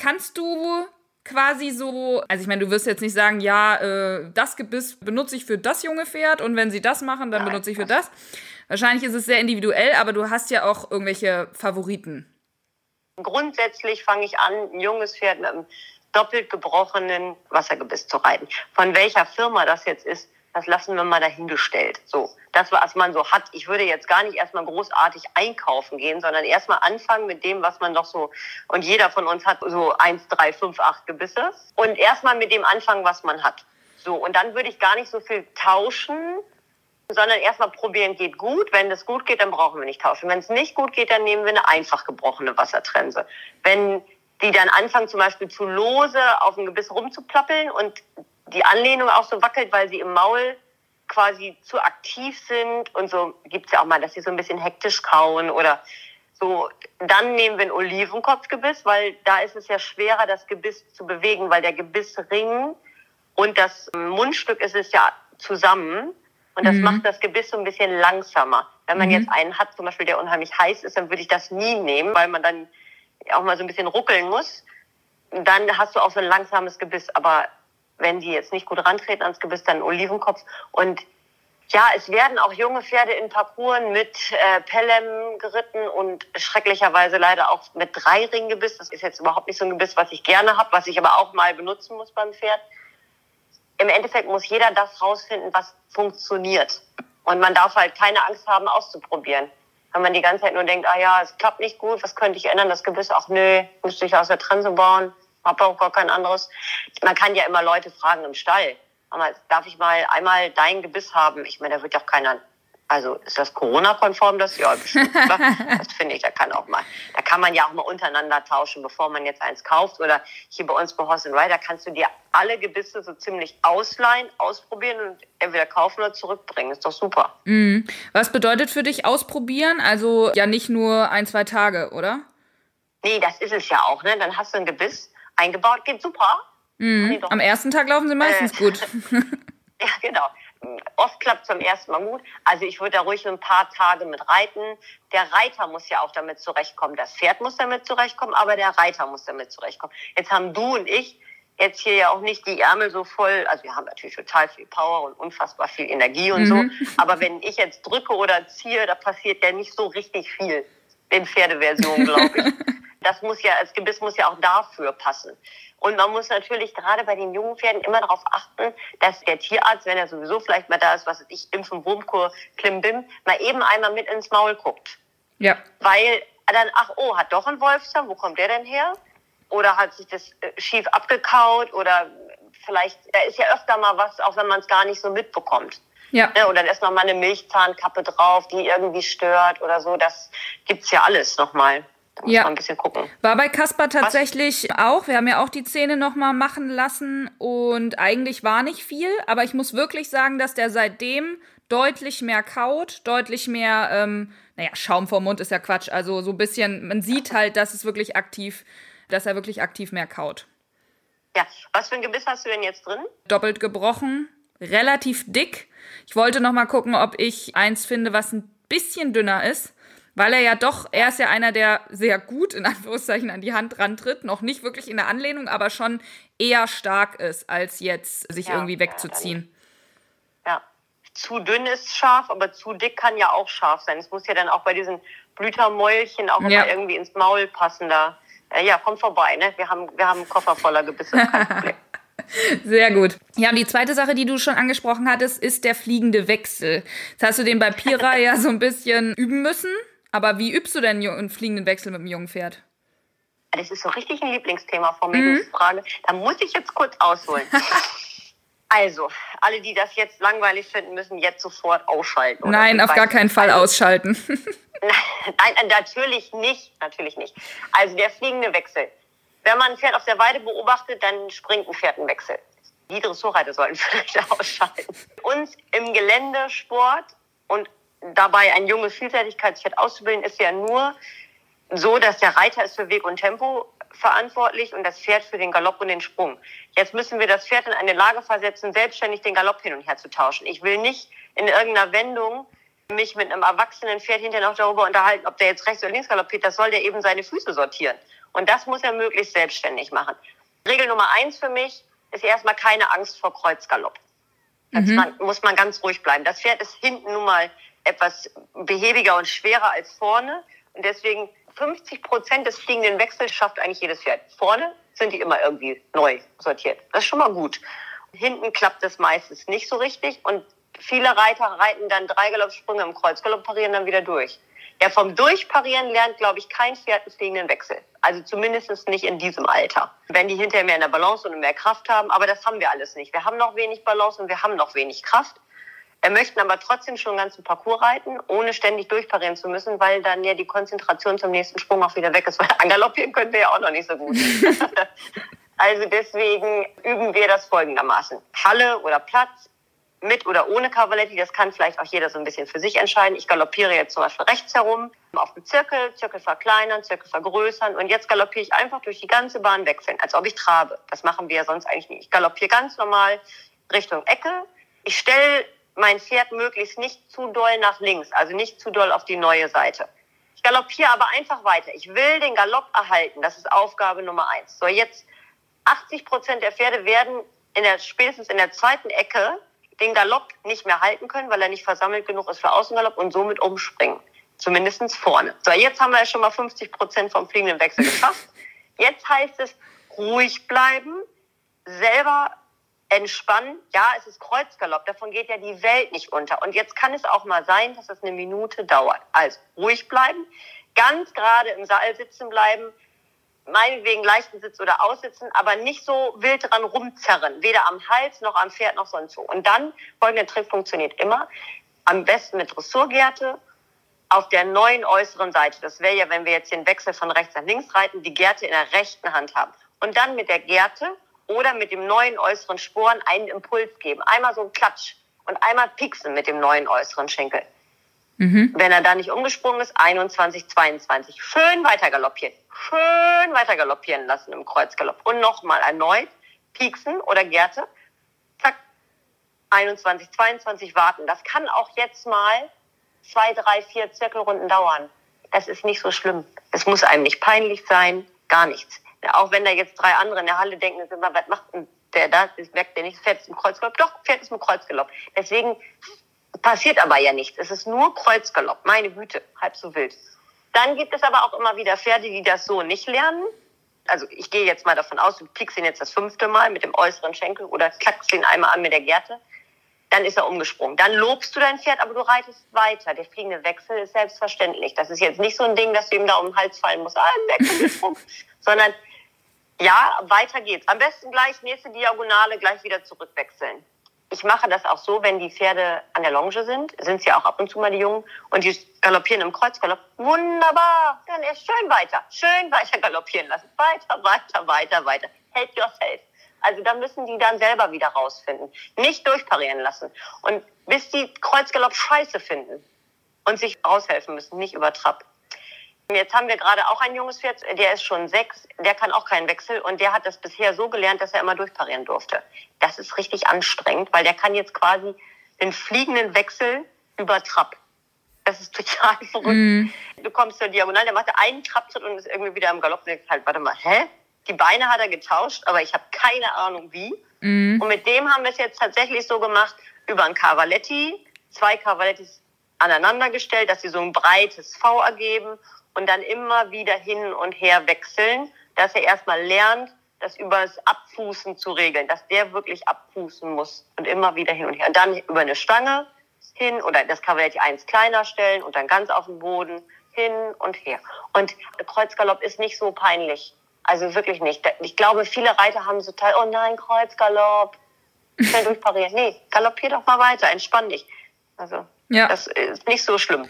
Kannst du quasi so, also ich meine, du wirst jetzt nicht sagen, ja, äh, das Gebiss benutze ich für das junge Pferd und wenn sie das machen, dann benutze ich für das. Wahrscheinlich ist es sehr individuell, aber du hast ja auch irgendwelche Favoriten. Grundsätzlich fange ich an, ein junges Pferd mit einem doppelt gebrochenen Wassergebiss zu reiten. Von welcher Firma das jetzt ist, das lassen wir mal dahingestellt. So, das, was man so hat. Ich würde jetzt gar nicht erstmal großartig einkaufen gehen, sondern erstmal anfangen mit dem, was man noch so, und jeder von uns hat so eins, drei, fünf, acht Gebisse. Und erstmal mit dem anfangen, was man hat. So, und dann würde ich gar nicht so viel tauschen, sondern erstmal probieren, geht gut. Wenn das gut geht, dann brauchen wir nicht tauschen. Wenn es nicht gut geht, dann nehmen wir eine einfach gebrochene Wassertrense. Wenn die dann anfangen, zum Beispiel zu lose auf dem Gebiss rumzuplappeln und die Anlehnung auch so wackelt, weil sie im Maul quasi zu aktiv sind und so gibt's ja auch mal, dass sie so ein bisschen hektisch kauen oder so. Dann nehmen wir ein Olivenkopfgebiss, weil da ist es ja schwerer, das Gebiss zu bewegen, weil der Gebissring und das Mundstück ist es ja zusammen. Und das mhm. macht das Gebiss so ein bisschen langsamer. Wenn man mhm. jetzt einen hat, zum Beispiel, der unheimlich heiß ist, dann würde ich das nie nehmen, weil man dann auch mal so ein bisschen ruckeln muss. Dann hast du auch so ein langsames Gebiss. Aber wenn die jetzt nicht gut rantreten ans Gebiss, dann Olivenkopf. Und ja, es werden auch junge Pferde in Parcours mit äh, Pelham geritten und schrecklicherweise leider auch mit Dreiringgebiss. Das ist jetzt überhaupt nicht so ein Gebiss, was ich gerne habe, was ich aber auch mal benutzen muss beim Pferd. Im Endeffekt muss jeder das rausfinden, was funktioniert. Und man darf halt keine Angst haben, auszuprobieren. Wenn man die ganze Zeit nur denkt, ah ja, es klappt nicht gut, was könnte ich ändern? Das Gebiss, ach nö, müsste ich aus der Trense bauen, habe auch gar kein anderes. Man kann ja immer Leute fragen im Stall aber darf ich mal einmal dein Gebiss haben? Ich meine, da wird ja auch keiner. Also ist das Corona-konform das? Ja, bestimmt. das finde ich, da kann auch mal. Da kann man ja auch mal untereinander tauschen, bevor man jetzt eins kauft. Oder hier bei uns bei Horse Rider kannst du dir alle Gebisse so ziemlich ausleihen, ausprobieren und entweder kaufen oder zurückbringen. Ist doch super. Mhm. Was bedeutet für dich ausprobieren? Also ja nicht nur ein, zwei Tage, oder? Nee, das ist es ja auch. Ne? Dann hast du ein Gebiss eingebaut, geht super. Mhm. Am ersten Tag laufen sie meistens äh, gut. ja, genau. Oft klappt es am ersten Mal gut. Also ich würde da ruhig ein paar Tage mit reiten. Der Reiter muss ja auch damit zurechtkommen. Das Pferd muss damit zurechtkommen, aber der Reiter muss damit zurechtkommen. Jetzt haben du und ich jetzt hier ja auch nicht die Ärmel so voll. Also wir haben natürlich total viel Power und unfassbar viel Energie und mhm. so. Aber wenn ich jetzt drücke oder ziehe, da passiert ja nicht so richtig viel in Pferdeversion, glaube ich. Das muss ja, das Gebiss muss ja auch dafür passen. Und man muss natürlich gerade bei den jungen Pferden immer darauf achten, dass der Tierarzt, wenn er sowieso vielleicht mal da ist, was ich, Impfen, Wurmkur, Klimbim, mal eben einmal mit ins Maul guckt. Ja. Weil dann, ach oh, hat doch ein Wolfsdarm, wo kommt der denn her? Oder hat sich das äh, schief abgekaut oder vielleicht, da ist ja öfter mal was, auch wenn man es gar nicht so mitbekommt. Ja. Ne, oder da ist noch mal eine Milchzahnkappe drauf, die irgendwie stört oder so. Das gibt's ja alles nochmal. Da muss ja. man ein bisschen gucken. War bei Kasper tatsächlich Was? auch. Wir haben ja auch die Zähne nochmal machen lassen und eigentlich war nicht viel, aber ich muss wirklich sagen, dass der seitdem deutlich mehr kaut, deutlich mehr, ähm, naja, Schaum vom Mund ist ja Quatsch. Also so ein bisschen, man sieht halt, dass es wirklich aktiv, dass er wirklich aktiv mehr kaut. Ja, was für ein Gebiss hast du denn jetzt drin? Doppelt gebrochen, relativ dick. Ich wollte noch mal gucken, ob ich eins finde, was ein bisschen dünner ist. Weil er ja doch, er ist ja einer, der sehr gut in Anführungszeichen an die Hand rantritt, noch nicht wirklich in der Anlehnung, aber schon eher stark ist, als jetzt sich ja, irgendwie wegzuziehen. Ja, ja, zu dünn ist scharf, aber zu dick kann ja auch scharf sein. Es muss ja dann auch bei diesen Blütermäulchen auch immer irgendwie ins Maul passen. Da, ja, komm vorbei, ne? Wir haben, wir haben einen Koffer voller Gebisse. Sehr gut. Ja, und die zweite Sache, die du schon angesprochen hattest, ist der fliegende Wechsel. Jetzt hast du den bei Pira ja so ein bisschen üben müssen. Aber wie übst du denn einen fliegenden Wechsel mit einem jungen Pferd? Das ist so richtig ein Lieblingsthema von mir, mhm. diese Frage. Da muss ich jetzt kurz ausholen. also, alle, die das jetzt langweilig finden, müssen jetzt sofort ausschalten. Nein, auf gar keinen Fall also, ausschalten. Nein, natürlich nicht. Natürlich nicht. Also der fliegende Wechsel. Wenn man ein Pferd auf der Weide beobachtet, dann springt ein Pferd einen Wechsel. Die Dressurreiter sollten vielleicht ausschalten. Uns im Geländesport und dabei ein junges Vielseitigkeitspferd auszubilden, ist ja nur so, dass der Reiter ist für Weg und Tempo verantwortlich und das Pferd für den Galopp und den Sprung. Jetzt müssen wir das Pferd in eine Lage versetzen, selbstständig den Galopp hin und her zu tauschen. Ich will nicht in irgendeiner Wendung mich mit einem erwachsenen Pferd hinterher noch darüber unterhalten, ob der jetzt rechts oder links galoppiert. Das soll der eben seine Füße sortieren. Und das muss er möglichst selbstständig machen. Regel Nummer eins für mich ist erstmal keine Angst vor Kreuzgalopp. Mhm. muss man ganz ruhig bleiben. Das Pferd ist hinten nun mal etwas behäbiger und schwerer als vorne. Und deswegen 50 Prozent des fliegenden Wechsels schafft eigentlich jedes Pferd. Vorne sind die immer irgendwie neu sortiert. Das ist schon mal gut. Hinten klappt das meistens nicht so richtig und viele Reiter reiten dann drei Galoppsprünge im Kreuzgalopp, parieren dann wieder durch. Ja, vom Durchparieren lernt, glaube ich, kein Pferd einen fliegenden Wechsel. Also zumindest nicht in diesem Alter. Wenn die hinterher mehr in der Balance und mehr Kraft haben, aber das haben wir alles nicht. Wir haben noch wenig Balance und wir haben noch wenig Kraft. Er möchten aber trotzdem schon einen ganzen Parcours reiten, ohne ständig durchparieren zu müssen, weil dann ja die Konzentration zum nächsten Sprung auch wieder weg ist. Weil angaloppieren können wir ja auch noch nicht so gut. also deswegen üben wir das folgendermaßen. Halle oder Platz, mit oder ohne Cavaletti, das kann vielleicht auch jeder so ein bisschen für sich entscheiden. Ich galoppiere jetzt zum Beispiel rechts herum auf dem Zirkel, Zirkel verkleinern, Zirkel vergrößern und jetzt galoppiere ich einfach durch die ganze Bahn wechseln, als ob ich trabe. Das machen wir ja sonst eigentlich nicht. Ich galoppiere ganz normal Richtung Ecke. Ich stelle mein Pferd möglichst nicht zu doll nach links, also nicht zu doll auf die neue Seite. Ich galoppiere aber einfach weiter. Ich will den Galopp erhalten. Das ist Aufgabe Nummer eins. So, jetzt 80 Prozent der Pferde werden in der, spätestens in der zweiten Ecke den Galopp nicht mehr halten können, weil er nicht versammelt genug ist für Außengalopp und somit umspringen. Zumindestens vorne. So, jetzt haben wir ja schon mal 50 Prozent vom fliegenden Wechsel geschafft. Jetzt heißt es ruhig bleiben, selber entspannen. Ja, es ist Kreuzgalopp, davon geht ja die Welt nicht unter. Und jetzt kann es auch mal sein, dass es eine Minute dauert. Also ruhig bleiben, ganz gerade im Saal sitzen bleiben, meinetwegen leichten Sitz oder aussitzen, aber nicht so wild dran rumzerren, weder am Hals noch am Pferd noch sonst wo. Und dann, folgender Trick funktioniert immer, am besten mit Dressurgärte auf der neuen äußeren Seite. Das wäre ja, wenn wir jetzt den Wechsel von rechts nach links reiten, die Gerte in der rechten Hand haben. Und dann mit der Gerte oder mit dem neuen äußeren Sporen einen Impuls geben. Einmal so ein Klatsch und einmal pieksen mit dem neuen äußeren Schenkel. Mhm. Wenn er da nicht umgesprungen ist, 21, 22. Schön weiter galoppieren. Schön weiter galoppieren lassen im Kreuzgalopp. Und nochmal erneut pieksen oder Gerte. Zack. 21, 22 warten. Das kann auch jetzt mal zwei, drei, vier Zirkelrunden dauern. Das ist nicht so schlimm. Es muss einem nicht peinlich sein. Gar nichts. Auch wenn da jetzt drei andere in der Halle denken, was macht denn der da? Das merkt der nicht, fährt ist im Kreuzgalopp. Doch, fährt ist im Kreuzgalopp. Deswegen Passiert aber ja nichts. Es ist nur Kreuzgalopp. Meine Güte, halb so wild. Dann gibt es aber auch immer wieder Pferde, die das so nicht lernen. Also ich gehe jetzt mal davon aus, du pickst ihn jetzt das fünfte Mal mit dem äußeren Schenkel oder klackst ihn einmal an mit der Gerte. Dann ist er umgesprungen. Dann lobst du dein Pferd, aber du reitest weiter. Der fliegende Wechsel ist selbstverständlich. Das ist jetzt nicht so ein Ding, dass du ihm da um den Hals fallen musst. Ah, Wechsel, sondern ja, weiter geht's. Am besten gleich nächste Diagonale, gleich wieder zurückwechseln ich mache das auch so, wenn die Pferde an der Longe sind, sind es ja auch ab und zu mal die Jungen, und die galoppieren im Kreuzgalopp. Wunderbar, dann erst schön weiter, schön weiter galoppieren lassen. Weiter, weiter, weiter, weiter. Help yourself. Also da müssen die dann selber wieder rausfinden. Nicht durchparieren lassen. Und bis die Kreuzgalopp scheiße finden und sich raushelfen müssen, nicht über Trab. Jetzt haben wir gerade auch ein junges Pferd, der ist schon sechs, der kann auch keinen Wechsel und der hat das bisher so gelernt, dass er immer durchparieren durfte. Das ist richtig anstrengend, weil der kann jetzt quasi den fliegenden Wechsel über Trab. Das ist total verrückt. Mm. Du kommst zur Diagonal, der macht einen Trabtritt und ist irgendwie wieder im Galopp. Und halt, warte mal, hä? Die Beine hat er getauscht, aber ich habe keine Ahnung wie. Mm. Und mit dem haben wir es jetzt tatsächlich so gemacht, über ein Cavaletti, zwei Cavalettis aneinander gestellt, dass sie so ein breites V ergeben und dann immer wieder hin und her wechseln, dass er erstmal lernt, das übers Abfußen zu regeln, dass der wirklich abfußen muss und immer wieder hin und her. Und dann über eine Stange hin oder das Kavaletti eins kleiner stellen und dann ganz auf den Boden hin und her. Und Kreuzgalopp ist nicht so peinlich. Also wirklich nicht. Ich glaube, viele Reiter haben so Teil, oh nein, Kreuzgalopp. Schnell durchparieren. Nee, galoppier doch mal weiter, entspann dich. Also, ja. das ist nicht so schlimm.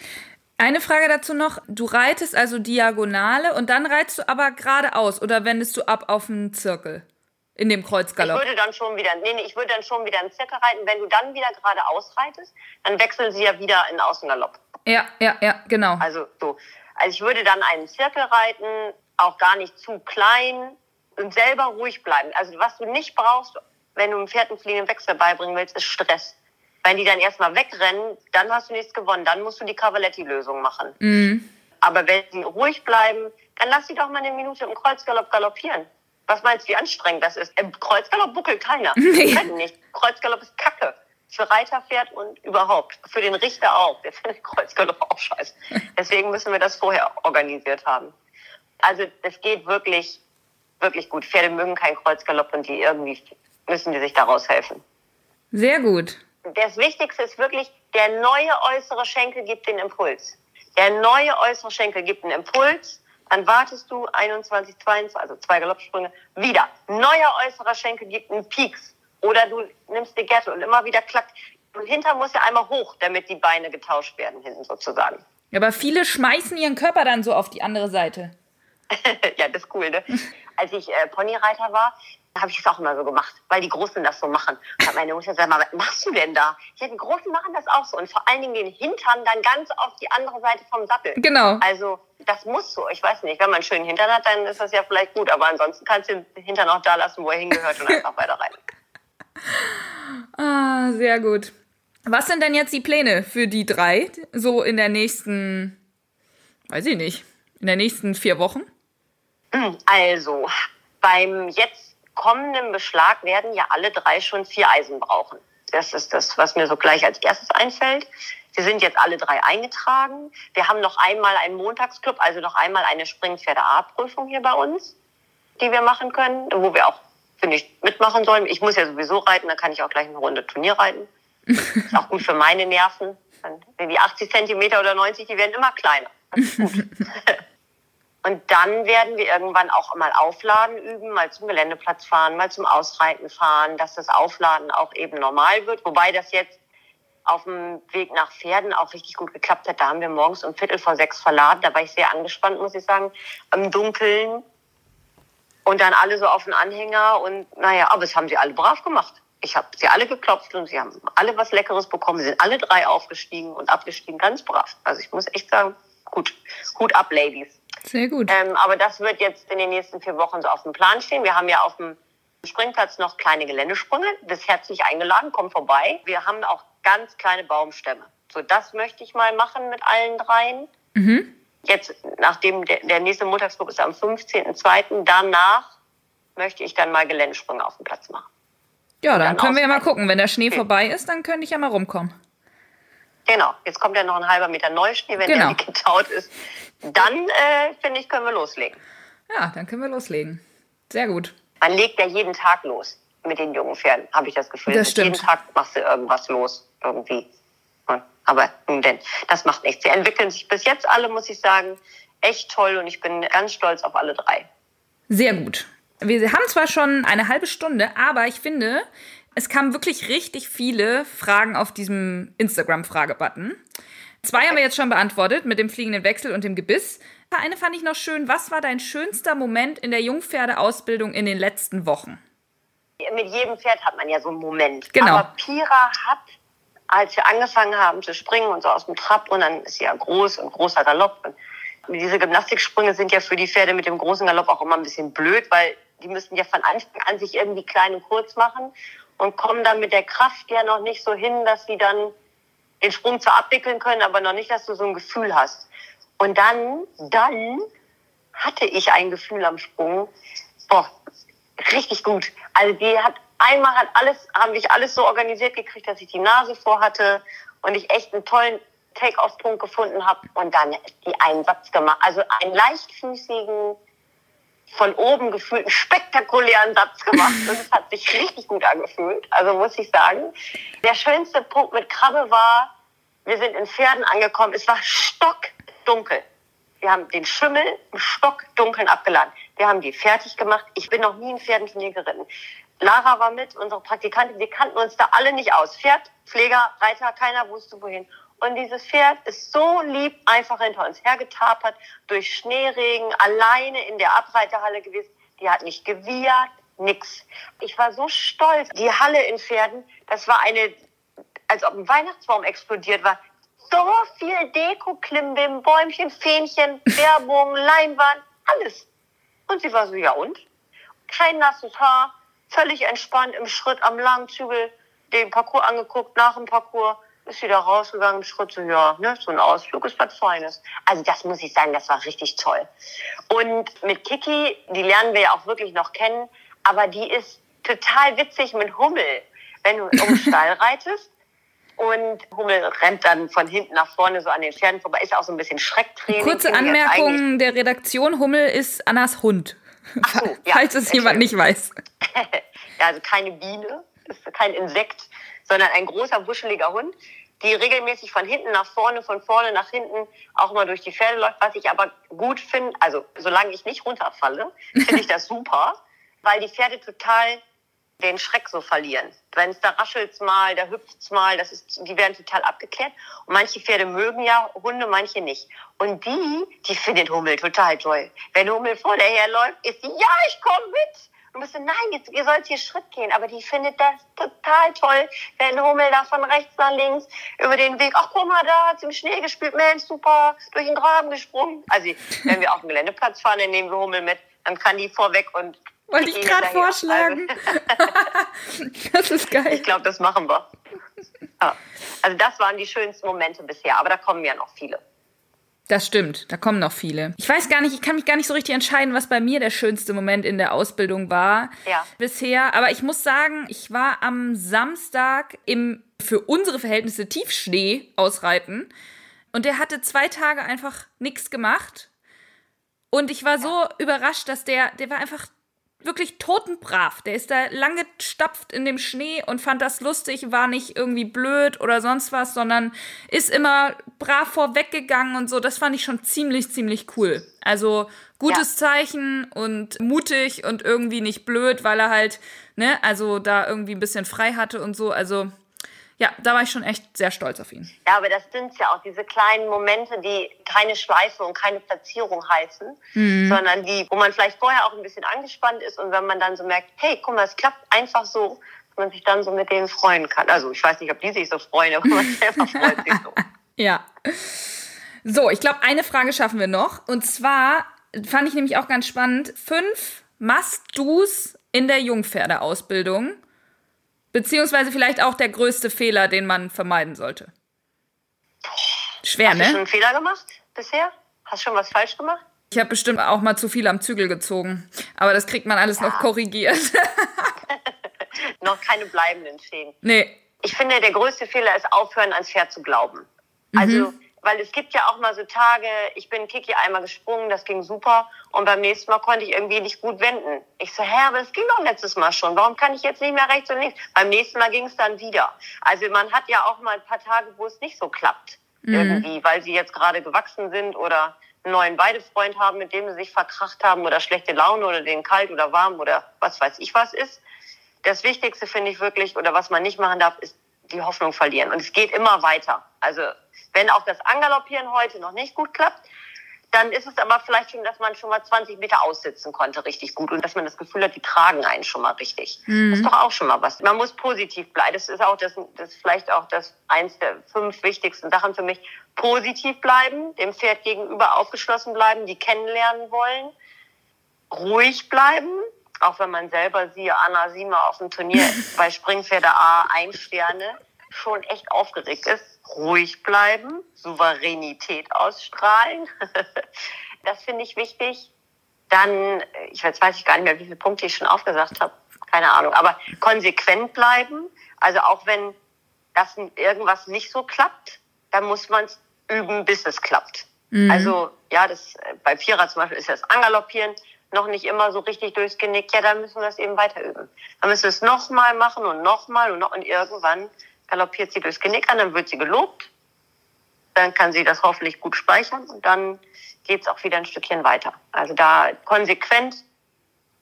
Eine Frage dazu noch. Du reitest also Diagonale und dann reitest du aber geradeaus oder wendest du ab auf einen Zirkel? In dem Kreuzgalopp. Ich würde dann schon wieder, nee, nee, ich würde dann schon wieder einen Zirkel reiten. Wenn du dann wieder geradeaus reitest, dann wechseln sie ja wieder in Außengalopp. Ja, ja, ja, genau. Also so. Also ich würde dann einen Zirkel reiten, auch gar nicht zu klein und selber ruhig bleiben. Also was du nicht brauchst, wenn du einem Pferd einen fliegenden Wechsel beibringen willst, ist Stress. Wenn die dann erstmal wegrennen, dann hast du nichts gewonnen. Dann musst du die Cavaletti-Lösung machen. Mhm. Aber wenn sie ruhig bleiben, dann lass sie doch mal eine Minute im Kreuzgalopp galoppieren. Was meinst du, wie anstrengend das ist? Im Kreuzgalopp buckelt keiner. Nee. Können nicht. Kreuzgalopp ist Kacke. Für Reiterpferd und überhaupt. Für den Richter auch. Der findet Kreuzgalopp auch scheiße. Deswegen müssen wir das vorher organisiert haben. Also es geht wirklich, wirklich gut. Pferde mögen keinen Kreuzgalopp und die irgendwie müssen die sich daraus helfen. Sehr gut das Wichtigste ist wirklich, der neue äußere Schenkel gibt den Impuls. Der neue äußere Schenkel gibt einen Impuls, dann wartest du 21, 22, also zwei Galoppsprünge, wieder. Neuer äußerer Schenkel gibt einen Pieks. Oder du nimmst die Gerte und immer wieder klackt. Und hinter muss ja einmal hoch, damit die Beine getauscht werden, hinten sozusagen. Aber viele schmeißen ihren Körper dann so auf die andere Seite. ja, das ist cool, ne? Als ich äh, Ponyreiter war, habe ich es auch immer so gemacht, weil die Großen das so machen. Und hat meine Mutter gesagt, was machst du denn da? Ja, die Großen machen das auch so. Und vor allen Dingen den Hintern dann ganz auf die andere Seite vom Sattel. Genau. Also das muss so. Ich weiß nicht, wenn man einen schönen Hintern hat, dann ist das ja vielleicht gut. Aber ansonsten kannst du den Hintern auch da lassen, wo er hingehört und einfach weiter rein. Ah, sehr gut. Was sind denn jetzt die Pläne für die drei? So in der nächsten, weiß ich nicht, in der nächsten vier Wochen? Also, beim jetzt kommenden Beschlag werden ja alle drei schon vier Eisen brauchen. Das ist das, was mir so gleich als erstes einfällt. Sie sind jetzt alle drei eingetragen. Wir haben noch einmal einen Montagsclub, also noch einmal eine Springpferde A-Prüfung hier bei uns, die wir machen können, wo wir auch, finde ich, mitmachen sollen. Ich muss ja sowieso reiten, dann kann ich auch gleich eine Runde Turnier reiten. Ist auch gut für meine Nerven. Die 80 Zentimeter oder 90, die werden immer kleiner. Und dann werden wir irgendwann auch mal Aufladen üben, mal zum Geländeplatz fahren, mal zum Ausreiten fahren, dass das Aufladen auch eben normal wird. Wobei das jetzt auf dem Weg nach Pferden auch richtig gut geklappt hat. Da haben wir morgens um Viertel vor sechs verladen. Da war ich sehr angespannt, muss ich sagen, im Dunkeln. Und dann alle so auf den Anhänger. Und naja, aber es haben sie alle brav gemacht. Ich habe sie alle geklopft und sie haben alle was Leckeres bekommen. Sie sind alle drei aufgestiegen und abgestiegen, ganz brav. Also ich muss echt sagen, gut, gut ab, Ladies. Sehr gut. Ähm, aber das wird jetzt in den nächsten vier Wochen so auf dem Plan stehen. Wir haben ja auf dem Springplatz noch kleine Geländesprünge. Bist herzlich eingeladen, komm vorbei. Wir haben auch ganz kleine Baumstämme. So, das möchte ich mal machen mit allen dreien. Mhm. Jetzt, nachdem der, der nächste Montagsflug ist am 15.02., danach möchte ich dann mal Geländesprünge auf dem Platz machen. Ja, dann, Dann können wir ja mal gucken. Wenn der Schnee Okay. vorbei ist, dann könnte ich ja mal rumkommen. Genau, jetzt kommt ja noch ein halber Meter Neuschnee, wenn Genau. der nicht getaut ist. Dann, äh, finde ich, können wir loslegen. Ja, dann können wir loslegen. Sehr gut. Man legt ja jeden Tag los mit den jungen Pferden, habe ich das Gefühl. Das stimmt. Jeden Tag machst du irgendwas los, irgendwie. Aber nun denn, das macht nichts. Sie entwickeln sich bis jetzt alle, muss ich sagen, echt toll und ich bin ganz stolz auf alle drei. Sehr gut. Wir haben zwar schon eine halbe Stunde, aber ich finde, es kamen wirklich richtig viele Fragen auf diesem Instagram-Fragebutton. Zwei haben wir jetzt schon beantwortet mit dem fliegenden Wechsel und dem Gebiss. Eine fand ich noch schön. Was war dein schönster Moment in der Jungpferdeausbildung in den letzten Wochen? Mit jedem Pferd hat man ja so einen Moment. Genau. Aber Pira hat, als wir angefangen haben zu springen und so aus dem Trab, und dann ist sie ja groß und großer Galopp. Und diese Gymnastiksprünge sind ja für die Pferde mit dem großen Galopp auch immer ein bisschen blöd, weil die müssen ja von Anfang an sich irgendwie klein und kurz machen und kommen dann mit der Kraft ja noch nicht so hin, dass sie dann den Sprung zwar abwickeln können, aber noch nicht, dass du so ein Gefühl hast. Und dann, dann hatte ich ein Gefühl am Sprung, boah, richtig gut. Also die hat einmal hat alles, haben wir alles so organisiert gekriegt, dass ich die Nase vor hatte und ich echt einen tollen Take-off-Punkt gefunden habe und dann die einen Satz gemacht. Also einen leichtfüßigen, von oben gefühlten, spektakulären Satz gemacht. Und es hat sich richtig gut angefühlt. Also muss ich sagen. Der schönste Punkt mit Krabbe war, wir sind in Pferden angekommen. Es war stockdunkel. Wir haben den Schimmel im Stockdunkeln abgeladen. Wir haben die fertig gemacht. Ich bin noch nie in Pferdenturnier geritten. Lara war mit, unsere Praktikantin, wir kannten uns da alle nicht aus. Pferd, Pfleger, Reiter, keiner wusste wohin. Und dieses Pferd ist so lieb einfach hinter uns hergetapert, durch Schneeregen, alleine in der Abreiterhalle gewesen. Die hat nicht gewiehert, nix. Ich war so stolz. Die Halle in Pferden, das war eine, als ob ein Weihnachtsbaum explodiert war. So viel Deko, Klimbim, Bäumchen, Fähnchen, Werbung, Leinwand, alles. Und sie war so, ja und? Kein nasses Haar, völlig entspannt im Schritt am Langzügel, den Parcours angeguckt, nach dem Parcours, ist wieder rausgegangen im Schritt, so, ja, ne, so ein Ausflug ist was Feines. Also das muss ich sagen, das war richtig toll. Und mit Kiki, die lernen wir ja auch wirklich noch kennen, aber die ist total witzig mit Hummel. Wenn du um Stall reitest, und Hummel rennt dann von hinten nach vorne so an den Pferden vorbei. Ist auch so ein bisschen Schrecktraining. Kurze Anmerkung der Redaktion: Hummel ist Annas Hund. Ach so, ja, Falls es jemand nicht weiß. ja, also keine Biene, ist kein Insekt, sondern ein großer, wuscheliger Hund, die regelmäßig von hinten nach vorne, von vorne nach hinten auch mal durch die Pferde läuft. Was ich aber gut finde, also solange ich nicht runterfalle, finde ich das super, weil die Pferde total den Schreck so verlieren. Wenn es da raschelt's mal, da hüpft's mal, das ist, die werden total abgeklärt. Und manche Pferde mögen ja Hunde, manche nicht. Und die, die findet Hummel total toll. Wenn Hummel vor der herläuft, ist sie, ja, ich komme mit. Und bist du, nein, jetzt, ihr sollt hier Schritt gehen. Aber die findet das total toll, wenn Hummel da von rechts nach links über den Weg, ach guck mal, da hat's im Schnee gespielt, Mensch, super, durch den Graben gesprungen. Also, wenn wir auf dem Geländeplatz fahren, dann nehmen wir Hummel mit, dann kann die vorweg und Wollte ich gerade hinterher. vorschlagen. Also, Das ist geil. ich glaube, das machen wir. Also das waren die schönsten Momente bisher, aber da kommen ja noch viele. Das stimmt, da kommen noch viele. Ich weiß gar nicht, ich kann mich gar nicht so richtig entscheiden, was bei mir der schönste Moment in der Ausbildung war ja. bisher. Aber ich muss sagen, ich war am Samstag im für unsere Verhältnisse Tiefschnee ausreiten und der hatte zwei Tage einfach nichts gemacht. Und ich war so überrascht, dass der, der war einfach wirklich totenbrav. Der ist da lange gestapft in dem Schnee und fand das lustig, war nicht irgendwie blöd oder sonst was, sondern ist immer brav vorweggegangen und so. Das fand ich schon ziemlich, ziemlich cool. Also gutes ja. Zeichen und mutig und irgendwie nicht blöd, weil er halt, ne, also da irgendwie ein bisschen frei hatte und so. Also ja, da war ich schon echt sehr stolz auf ihn. Ja, aber das sind ja auch diese kleinen Momente, die keine Schleife und keine Platzierung heißen, mhm. sondern die, wo man vielleicht vorher auch ein bisschen angespannt ist und wenn man dann so merkt, hey, guck mal, es klappt einfach so, dass man sich dann so mit denen freuen kann. Also ich weiß nicht, ob die sich so freuen, aber man selber freut sich so. Ja. So, ich glaube, eine Frage schaffen wir noch. Und zwar fand ich nämlich auch ganz spannend. Fünf Must-Dos in der Jungpferdeausbildung. Beziehungsweise vielleicht auch der größte Fehler, den man vermeiden sollte. Schwer, Hast ne? Hast du schon einen Fehler gemacht bisher? Hast du schon was falsch gemacht? Ich habe bestimmt auch mal zu viel am Zügel gezogen. Aber das kriegt man alles ja. noch korrigiert. noch keine bleibenden Schäden. Nee. Ich finde, der größte Fehler ist aufhören, ans Pferd zu glauben. Also mhm weil es gibt ja auch mal so Tage, ich bin Kiki einmal gesprungen, das ging super und beim nächsten Mal konnte ich irgendwie nicht gut wenden. Ich so, hä, aber es ging doch letztes Mal schon, warum kann ich jetzt nicht mehr rechts und links? Beim nächsten Mal ging es dann wieder. Also man hat ja auch mal ein paar Tage, wo es nicht so klappt mhm. irgendwie, weil sie jetzt gerade gewachsen sind oder einen neuen Weidefreund haben, mit dem sie sich verkracht haben oder schlechte Laune oder den kalt oder warm oder was weiß ich was ist. Das Wichtigste finde ich wirklich, oder was man nicht machen darf, ist die Hoffnung verlieren. Und es geht immer weiter. Also wenn auch das Angaloppieren heute noch nicht gut klappt, dann ist es aber vielleicht schon, dass man schon mal 20 Meter aussitzen konnte, richtig gut. Und dass man das Gefühl hat, die tragen einen schon mal richtig. Mhm. Das ist doch auch schon mal was. Man muss positiv bleiben. Das ist auch das, das ist vielleicht auch das eins der fünf wichtigsten Sachen für mich. Positiv bleiben, dem Pferd gegenüber aufgeschlossen bleiben, die kennenlernen wollen. Ruhig bleiben, auch wenn man selber siehe Anna Siemer auf dem Turnier bei Springpferde A ein Sterne schon echt aufgeregt ist, ruhig bleiben, Souveränität ausstrahlen. das finde ich wichtig. Dann, ich jetzt weiß ich gar nicht mehr, wie viele Punkte ich schon aufgesagt habe, keine Ahnung, aber konsequent bleiben. Also auch wenn das irgendwas nicht so klappt, dann muss man es üben, bis es klappt. Mhm. Also ja, das bei Vierer zum Beispiel ist das Angaloppieren noch nicht immer so richtig durchs Genick. Ja, dann müssen wir das eben weiter üben. Dann müssen wir es nochmal machen und nochmal und, noch, und irgendwann galoppiert sie durchs Genick an, dann wird sie gelobt. Dann kann sie das hoffentlich gut speichern und dann geht es auch wieder ein Stückchen weiter. Also da konsequent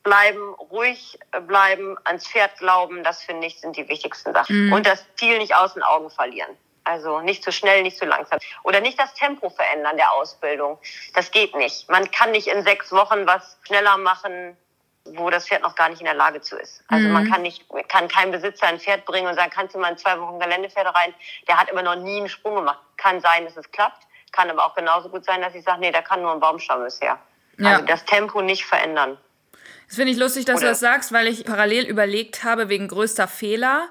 bleiben, ruhig bleiben, ans Pferd glauben, das finde ich sind die wichtigsten Sachen. Mhm. Und das Ziel nicht aus den Augen verlieren. Also nicht zu schnell, nicht zu langsam. Oder nicht das Tempo verändern der Ausbildung. Das geht nicht. Man kann nicht in sechs Wochen was schneller machen, wo das Pferd noch gar nicht in der Lage zu ist. Also mhm. man kann nicht, kann kein Besitzer ein Pferd bringen und sagen, kannst du mal in zwei Wochen Geländepferde rein? Der hat immer noch nie einen Sprung gemacht. Kann sein, dass es klappt, kann aber auch genauso gut sein, dass ich sage, nee, der kann nur ein Baumstamm bisher. Ja. Also das Tempo nicht verändern. Das finde ich lustig, dass Oder? du das sagst, weil ich parallel überlegt habe wegen größter Fehler.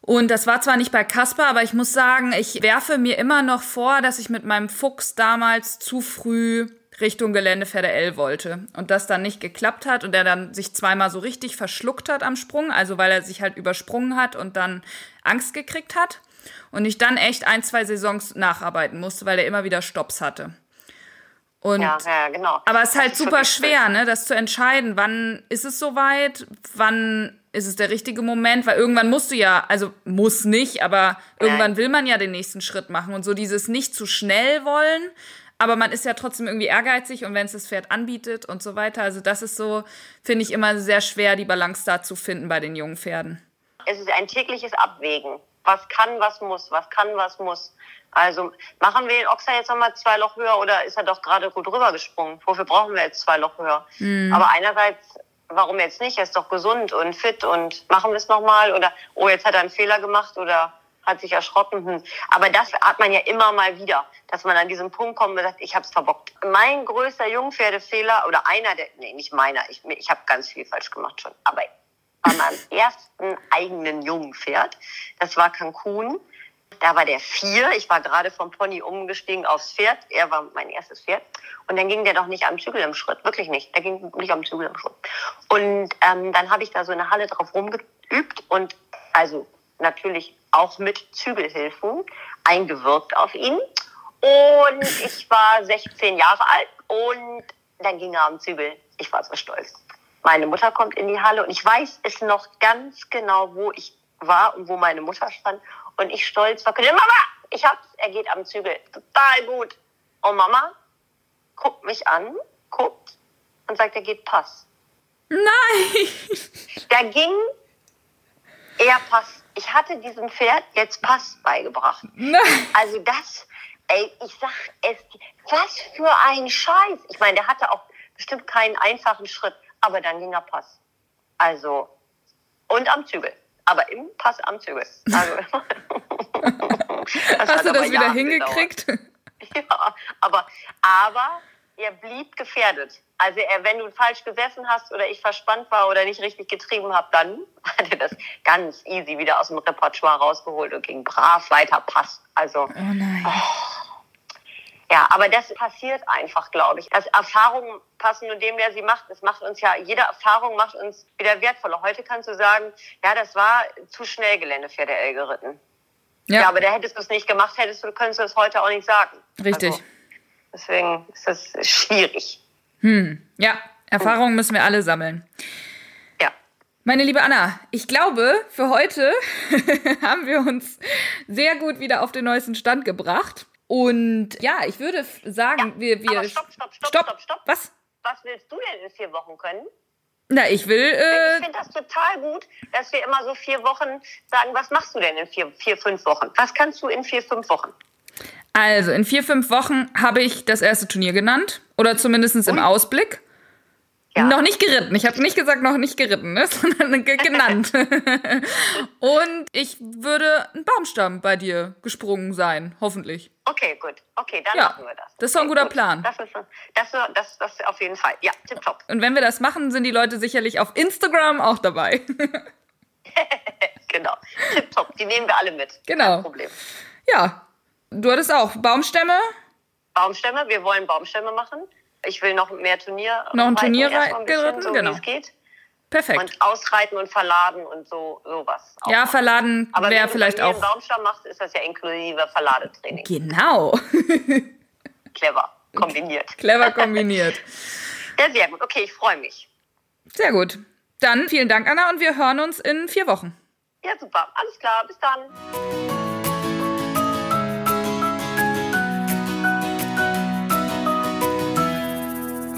Und das war zwar nicht bei Kasper, aber ich muss sagen, ich werfe mir immer noch vor, dass ich mit meinem Fuchs damals zu früh Richtung Geländepferde L wollte und das dann nicht geklappt hat und er dann sich zweimal so richtig verschluckt hat am Sprung, also weil er sich halt übersprungen hat und dann Angst gekriegt hat und ich dann echt ein, zwei Saisons nacharbeiten musste, weil er immer wieder Stops hatte. Und, ja, ja, genau. Aber es ist halt super schwer, ne, das zu entscheiden. Wann ist es soweit? Wann ist es der richtige Moment? Weil irgendwann musst du ja, also muss nicht, aber irgendwann will man ja den nächsten Schritt machen. Und so dieses nicht zu schnell wollen, aber man ist ja trotzdem irgendwie ehrgeizig und wenn es das Pferd anbietet und so weiter. Also das ist so, finde ich immer sehr schwer, die Balance da zu finden bei den jungen Pferden. Es ist ein tägliches Abwägen. Was kann, was muss, was kann, was muss. Also machen wir den Ochser jetzt nochmal zwei Loch höher oder ist er doch gerade gut rübergesprungen? Wofür brauchen wir jetzt zwei Loch höher? Mhm. Aber einerseits, warum jetzt nicht? Er ist doch gesund und fit und machen wir es nochmal oder oh, jetzt hat er einen Fehler gemacht oder hat sich erschrocken. Hm. Aber das hat man ja immer mal wieder, dass man an diesen Punkt kommt und sagt, ich habe es verbockt. Mein größter Jungpferdefehler oder einer der, nee, nicht meiner, ich, ich habe ganz viel falsch gemacht schon, aber bei meinem ersten eigenen Jungpferd, das war Cancun, da war der vier. Ich war gerade vom Pony umgestiegen aufs Pferd. Er war mein erstes Pferd. Und dann ging der doch nicht am Zügel im Schritt. Wirklich nicht. Der ging nicht am Zügel im Schritt. Und ähm, dann habe ich da so eine Halle drauf rumgeübt und also natürlich auch mit Zügelhilfen eingewirkt auf ihn. Und ich war 16 Jahre alt und dann ging er am Zügel. Ich war so stolz. Meine Mutter kommt in die Halle und ich weiß es noch ganz genau, wo ich war und wo meine Mutter stand. Und ich stolz verkünde, Mama, ich hab's, er geht am Zügel. Total gut. Und Mama guckt mich an, guckt und sagt, er geht Pass. Nein! Da ging er Pass. Ich hatte diesem Pferd jetzt Pass beigebracht. Nein! Also das, ey, ich sag es, was für ein Scheiß. Ich meine, der hatte auch bestimmt keinen einfachen Schritt, aber dann ging er Pass. Also, und am Zügel. Aber im Pass am Zügel. Also, Hast du das wieder hingekriegt? Gedauert. Ja, aber, aber er blieb gefährdet. Also er, wenn du falsch gesessen hast oder ich verspannt war oder nicht richtig getrieben habe, dann hat er das ganz easy wieder aus dem Repertoire rausgeholt und ging brav weiter Pass. Also Oh nein. ja, aber das passiert einfach, glaube ich. Das Erfahrungen passen nur dem, der sie macht. Es macht uns ja, jede Erfahrung macht uns wieder wertvoller. Heute kannst du sagen, ja, das war zu schnell Gelände für der L geritten. Ja. Ja, aber da hättest du es nicht gemacht, hättest du, könntest du es heute auch nicht sagen. richtig. Also, deswegen ist das schwierig. Hm. Ja, Erfahrungen müssen wir alle sammeln. Ja. Meine liebe Anna, ich glaube, für heute haben wir uns sehr gut wieder auf den neuesten Stand gebracht. Und ja, ich würde sagen, Ja, wir, wir. aber stopp, stopp, stopp, stopp, stopp. Was? Was willst du denn in vier Wochen können? Na, ich will. Äh, Ich finde das total gut, dass wir immer so vier Wochen sagen, was machst du denn in vier, vier, fünf Wochen? Was kannst du in vier, fünf Wochen? Also, in vier, fünf Wochen habe ich das erste Turnier genannt. Oder zumindest im. Ausblick. Ja. Noch nicht geritten. Ich habe nicht gesagt, noch nicht geritten, ne? sondern ge genannt. Und ich würde ein Baumstamm bei dir gesprungen sein, hoffentlich. Okay, gut. Okay, dann Ja, machen wir das. das ist doch ein guter gut. Plan. Das ist, das, das, das auf jeden Fall. Ja, tipptopp. Und wenn wir das machen, sind die Leute sicherlich auf Instagram auch dabei. Genau. Tipptopp. Die nehmen wir alle mit. Genau. Kein Problem. ja, du hattest auch Baumstämme. Baumstämme, wir wollen Baumstämme machen. Ich will noch mehr Turnier. Noch ein Turnier ein geritten, so genau. Perfekt. Und ausreiten und verladen und so sowas. auch ja, verladen Aber wäre wenn du vielleicht bei mir einen auch. Baumstamm machst, ist das ja inklusive Verladetraining. Genau. Clever. Kombiniert. Clever kombiniert. Ja, sehr gut. Okay, ich freue mich. Sehr gut. Dann vielen Dank, Anna, und wir hören uns in vier Wochen. Ja, super. Alles klar. Bis dann.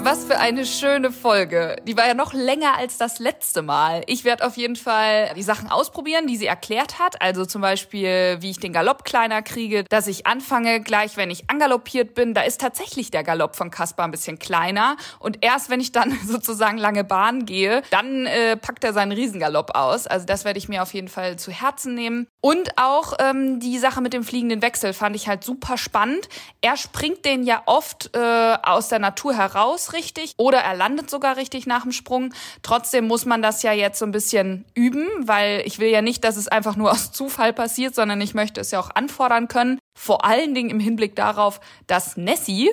Was für eine schöne Folge. Die war ja noch länger als das letzte Mal. Ich werde auf jeden Fall die Sachen ausprobieren, die sie erklärt hat. Also zum Beispiel, wie ich den Galopp kleiner kriege, dass ich anfange gleich, wenn ich angaloppiert bin. Da ist tatsächlich der Galopp von Kaspar ein bisschen kleiner. Und erst wenn ich dann sozusagen lange Bahn gehe, dann äh, packt er seinen Riesengalopp aus. Also das werde ich mir auf jeden Fall zu Herzen nehmen. Und auch ähm, die Sache mit dem fliegenden Wechsel fand ich halt super spannend. Er springt den ja oft äh, aus der Natur heraus richtig oder er landet sogar richtig nach dem Sprung. Trotzdem muss man das ja jetzt so ein bisschen üben, weil ich will ja nicht, dass es einfach nur aus Zufall passiert, sondern ich möchte es ja auch anfordern können. Vor allen Dingen im Hinblick darauf, dass Nessie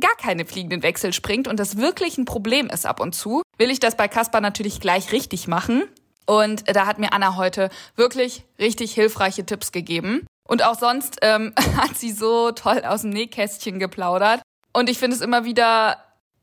gar keine fliegenden Wechsel springt und das wirklich ein Problem ist ab und zu, will ich das bei Caspar natürlich gleich richtig machen. Und da hat mir Anna heute wirklich richtig hilfreiche Tipps gegeben. Und auch sonst ähm, hat sie so toll aus dem Nähkästchen geplaudert. Und ich finde es immer wieder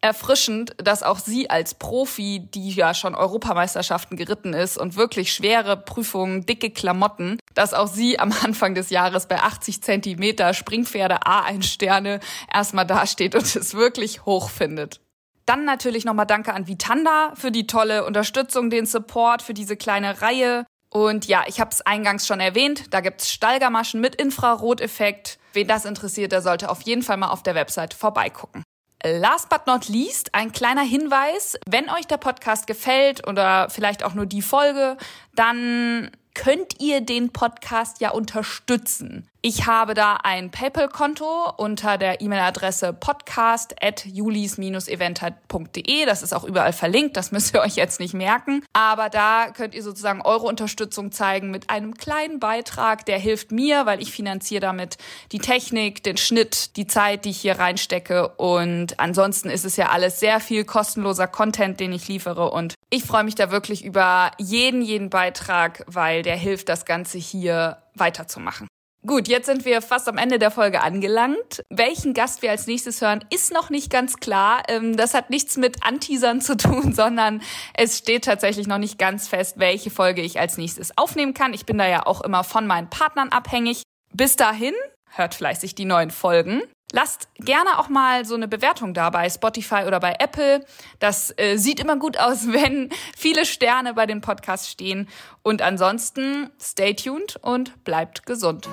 erfrischend, dass auch sie als Profi, die ja schon Europameisterschaften geritten ist und wirklich schwere Prüfungen, dicke Klamotten, dass auch sie am Anfang des Jahres bei 80 Zentimeter Springpferde A1 Sterne erstmal dasteht und es wirklich hoch findet. Dann natürlich nochmal Danke an Vitanda für die tolle Unterstützung, den Support für diese kleine Reihe. Und ja, ich habe es eingangs schon erwähnt, da gibt's Stallgamaschen mit Infraroteffekt. Wen das interessiert, der sollte auf jeden Fall mal auf der Website vorbeigucken. Last but not least, ein kleiner Hinweis. Wenn euch der Podcast gefällt oder vielleicht auch nur die Folge, dann könnt ihr den Podcast ja unterstützen. Ich habe da ein PayPal-Konto unter der E-Mail-Adresse podcast.julis-eventhat.de. Das ist auch überall verlinkt, das müsst ihr euch jetzt nicht merken. Aber da könnt ihr sozusagen eure Unterstützung zeigen mit einem kleinen Beitrag, der hilft mir, weil ich finanziere damit die Technik, den Schnitt, die Zeit, die ich hier reinstecke. Und ansonsten ist es ja alles sehr viel kostenloser Content, den ich liefere. Und ich freue mich da wirklich über jeden, jeden Beitrag, weil der hilft, das Ganze hier weiterzumachen. Gut, jetzt sind wir fast am Ende der Folge angelangt. Welchen Gast wir als nächstes hören, ist noch nicht ganz klar. Ähm, das hat nichts mit Anteasern zu tun, sondern es steht tatsächlich noch nicht ganz fest, welche Folge ich als nächstes aufnehmen kann. Ich bin da ja auch immer von meinen Partnern abhängig. Bis dahin, hört fleißig die neuen Folgen. Lasst gerne auch mal so eine Bewertung da bei Spotify oder bei Apple. Das äh, sieht immer gut aus, wenn viele Sterne bei den Podcasts stehen. Und ansonsten stay tuned und bleibt gesund.